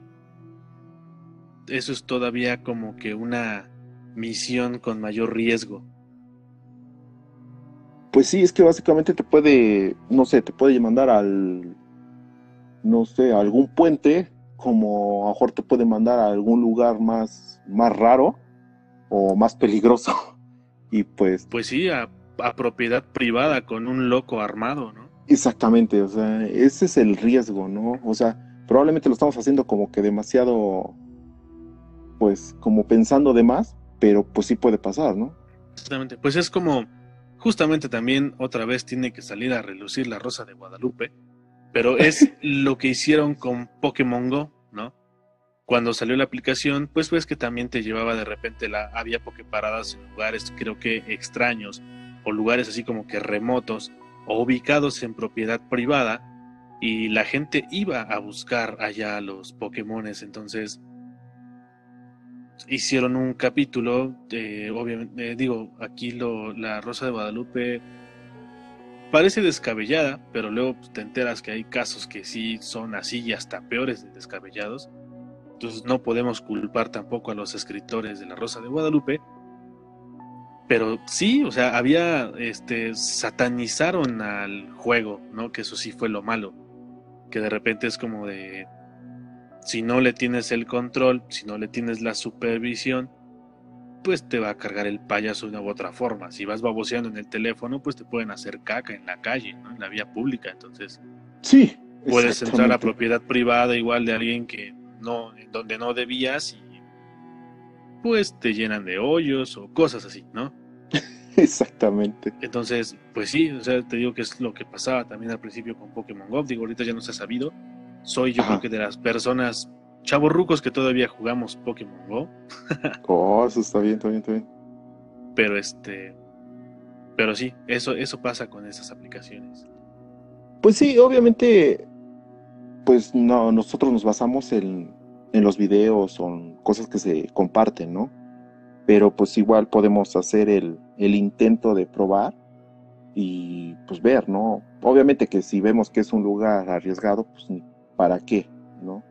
eso es todavía como que una misión con mayor riesgo. Pues sí, es que básicamente te puede, no sé, te puede mandar al, no sé, a algún puente, como a lo mejor te puede mandar a algún lugar más, más raro o más peligroso. Y pues... Pues sí, a, a propiedad privada con un loco armado, ¿no? Exactamente, o sea, ese es el riesgo, ¿no? O sea, probablemente lo estamos haciendo como que demasiado, pues como pensando de más, pero pues sí puede pasar, ¿no? Exactamente, pues es como, justamente también otra vez tiene que salir a relucir la Rosa de Guadalupe, pero es lo que hicieron con Pokémon Go, ¿no? Cuando salió la aplicación, pues ves que también te llevaba de repente la había Poképaradas en lugares creo que extraños o lugares así como que remotos o ubicados en propiedad privada y la gente iba a buscar allá los Pokémones, entonces hicieron un capítulo, obviamente, eh, digo, aquí la Rosa de Guadalupe parece descabellada, pero luego pues, te enteras que hay casos que sí son así y hasta peores de descabellados. Entonces no podemos culpar tampoco a los escritores de la Rosa de Guadalupe. Pero sí, o sea, había, este, satanizaron al juego, ¿no? Que eso sí fue lo malo que de repente es como de, si no le tienes el control, si no le tienes la supervisión, pues te va a cargar el payaso de una u otra forma. Si vas baboseando en el teléfono, pues te pueden hacer caca en la calle, ¿no? en la vía pública. Entonces, sí, puedes entrar a propiedad privada igual de alguien que no, en donde no debías y pues te llenan de hoyos o cosas así, ¿no? Exactamente. Entonces, pues sí, o sea, te digo que es lo que pasaba también al principio con Pokémon Go. Digo, ahorita ya no se ha sabido. Soy yo creo que de las personas rucos que todavía jugamos Pokémon Go. oh, eso está bien, está bien, está bien. Pero este. Pero sí, eso, eso pasa con esas aplicaciones. Pues sí, obviamente. Pues no, nosotros nos basamos en, en los videos o en cosas que se comparten, ¿no? pero pues igual podemos hacer el, intento de probar y pues ver, ¿no? Obviamente que si vemos que es un lugar arriesgado, pues para qué, ¿no?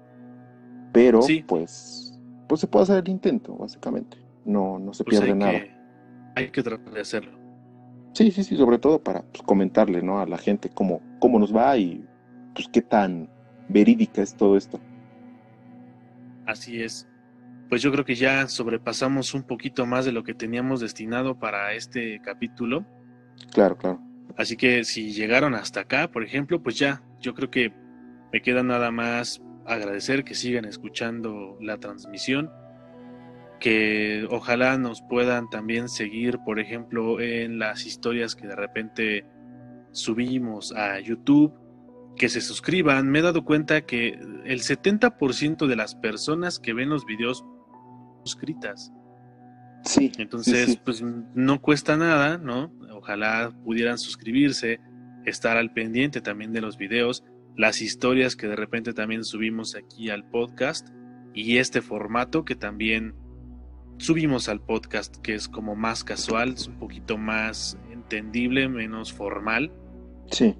Pero pues, pues se puede hacer el intento, básicamente. No, no se pues pierde nada. hay que tratar de hacerlo. Sí, sí, sí, sobre todo para pues, comentarle, ¿no? A la gente cómo, cómo nos va y pues qué tan verídica es todo esto. Así es pues yo creo que ya sobrepasamos un poquito más de lo que teníamos destinado para este capítulo. Claro, claro. Así que si llegaron hasta acá, por ejemplo, pues ya, yo creo que me queda nada más agradecer que sigan escuchando la transmisión, que ojalá nos puedan también seguir, por ejemplo, en las historias que de repente subimos a YouTube, que se suscriban. Me he dado cuenta que el 70% de las personas que ven los videos suscritas. Sí. Entonces, pues no cuesta nada, ¿no? Ojalá pudieran suscribirse, estar al pendiente también de los videos, las historias que de repente también subimos aquí al podcast y este formato que también subimos al podcast, que es como más casual, es un poquito más entendible, menos formal. Sí.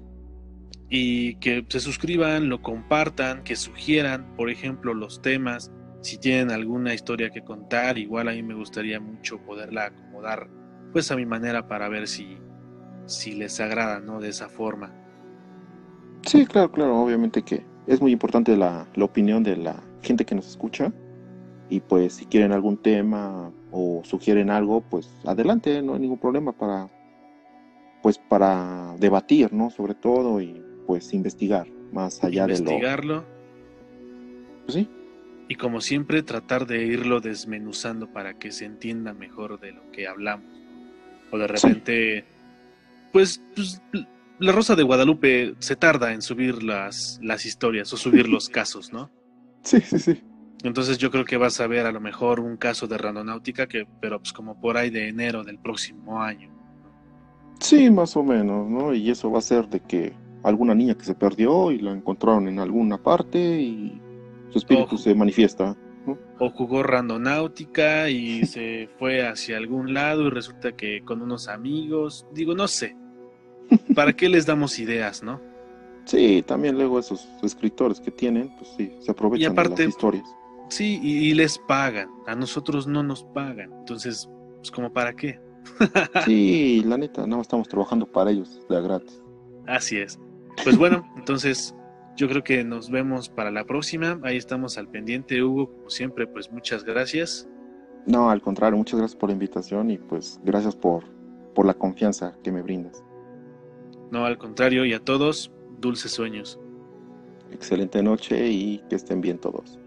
Y que se suscriban, lo compartan, que sugieran, por ejemplo, los temas si tienen alguna historia que contar, igual a mí me gustaría mucho poderla acomodar pues a mi manera para ver si, si les agrada, ¿no? De esa forma. Sí, claro, claro, obviamente que es muy importante la, la opinión de la gente que nos escucha y pues si quieren algún tema o sugieren algo, pues adelante, no hay ningún problema para pues para debatir, ¿no? Sobre todo y pues investigar más allá de lo Investigarlo pues sí, y como siempre tratar de irlo desmenuzando para que se entienda mejor de lo que hablamos. O de Sí. repente, pues, pues, la Rosa de Guadalupe se tarda en subir las, las historias o subir los casos, ¿no? sí, sí, sí. Entonces yo creo que vas a ver a lo mejor un caso de randonáutica que, pero pues como por ahí de enero del próximo año. Sí, más o menos, ¿no? Y eso va a ser de que alguna niña que se perdió y la encontraron en alguna parte y su espíritu Ojo. se manifiesta. ¿no? O jugó randonáutica y se fue hacia algún lado y resulta que con unos amigos, digo, no sé. ¿Para qué les damos ideas, no? Sí, también luego esos escritores que tienen, pues sí, se aprovechan aparte- de las historias. Sí, y, y les pagan. A nosotros no nos pagan. Entonces, pues como para qué. Sí, la neta, no estamos trabajando para ellos de gratis. Así es. Pues bueno, entonces yo creo que nos vemos para la próxima. Ahí estamos al pendiente, Hugo. Como siempre, pues muchas gracias. No, al contrario, muchas gracias por la invitación y pues gracias por, por la confianza que me brindas. No, al contrario, y a todos, dulces sueños. Excelente noche y que estén bien todos.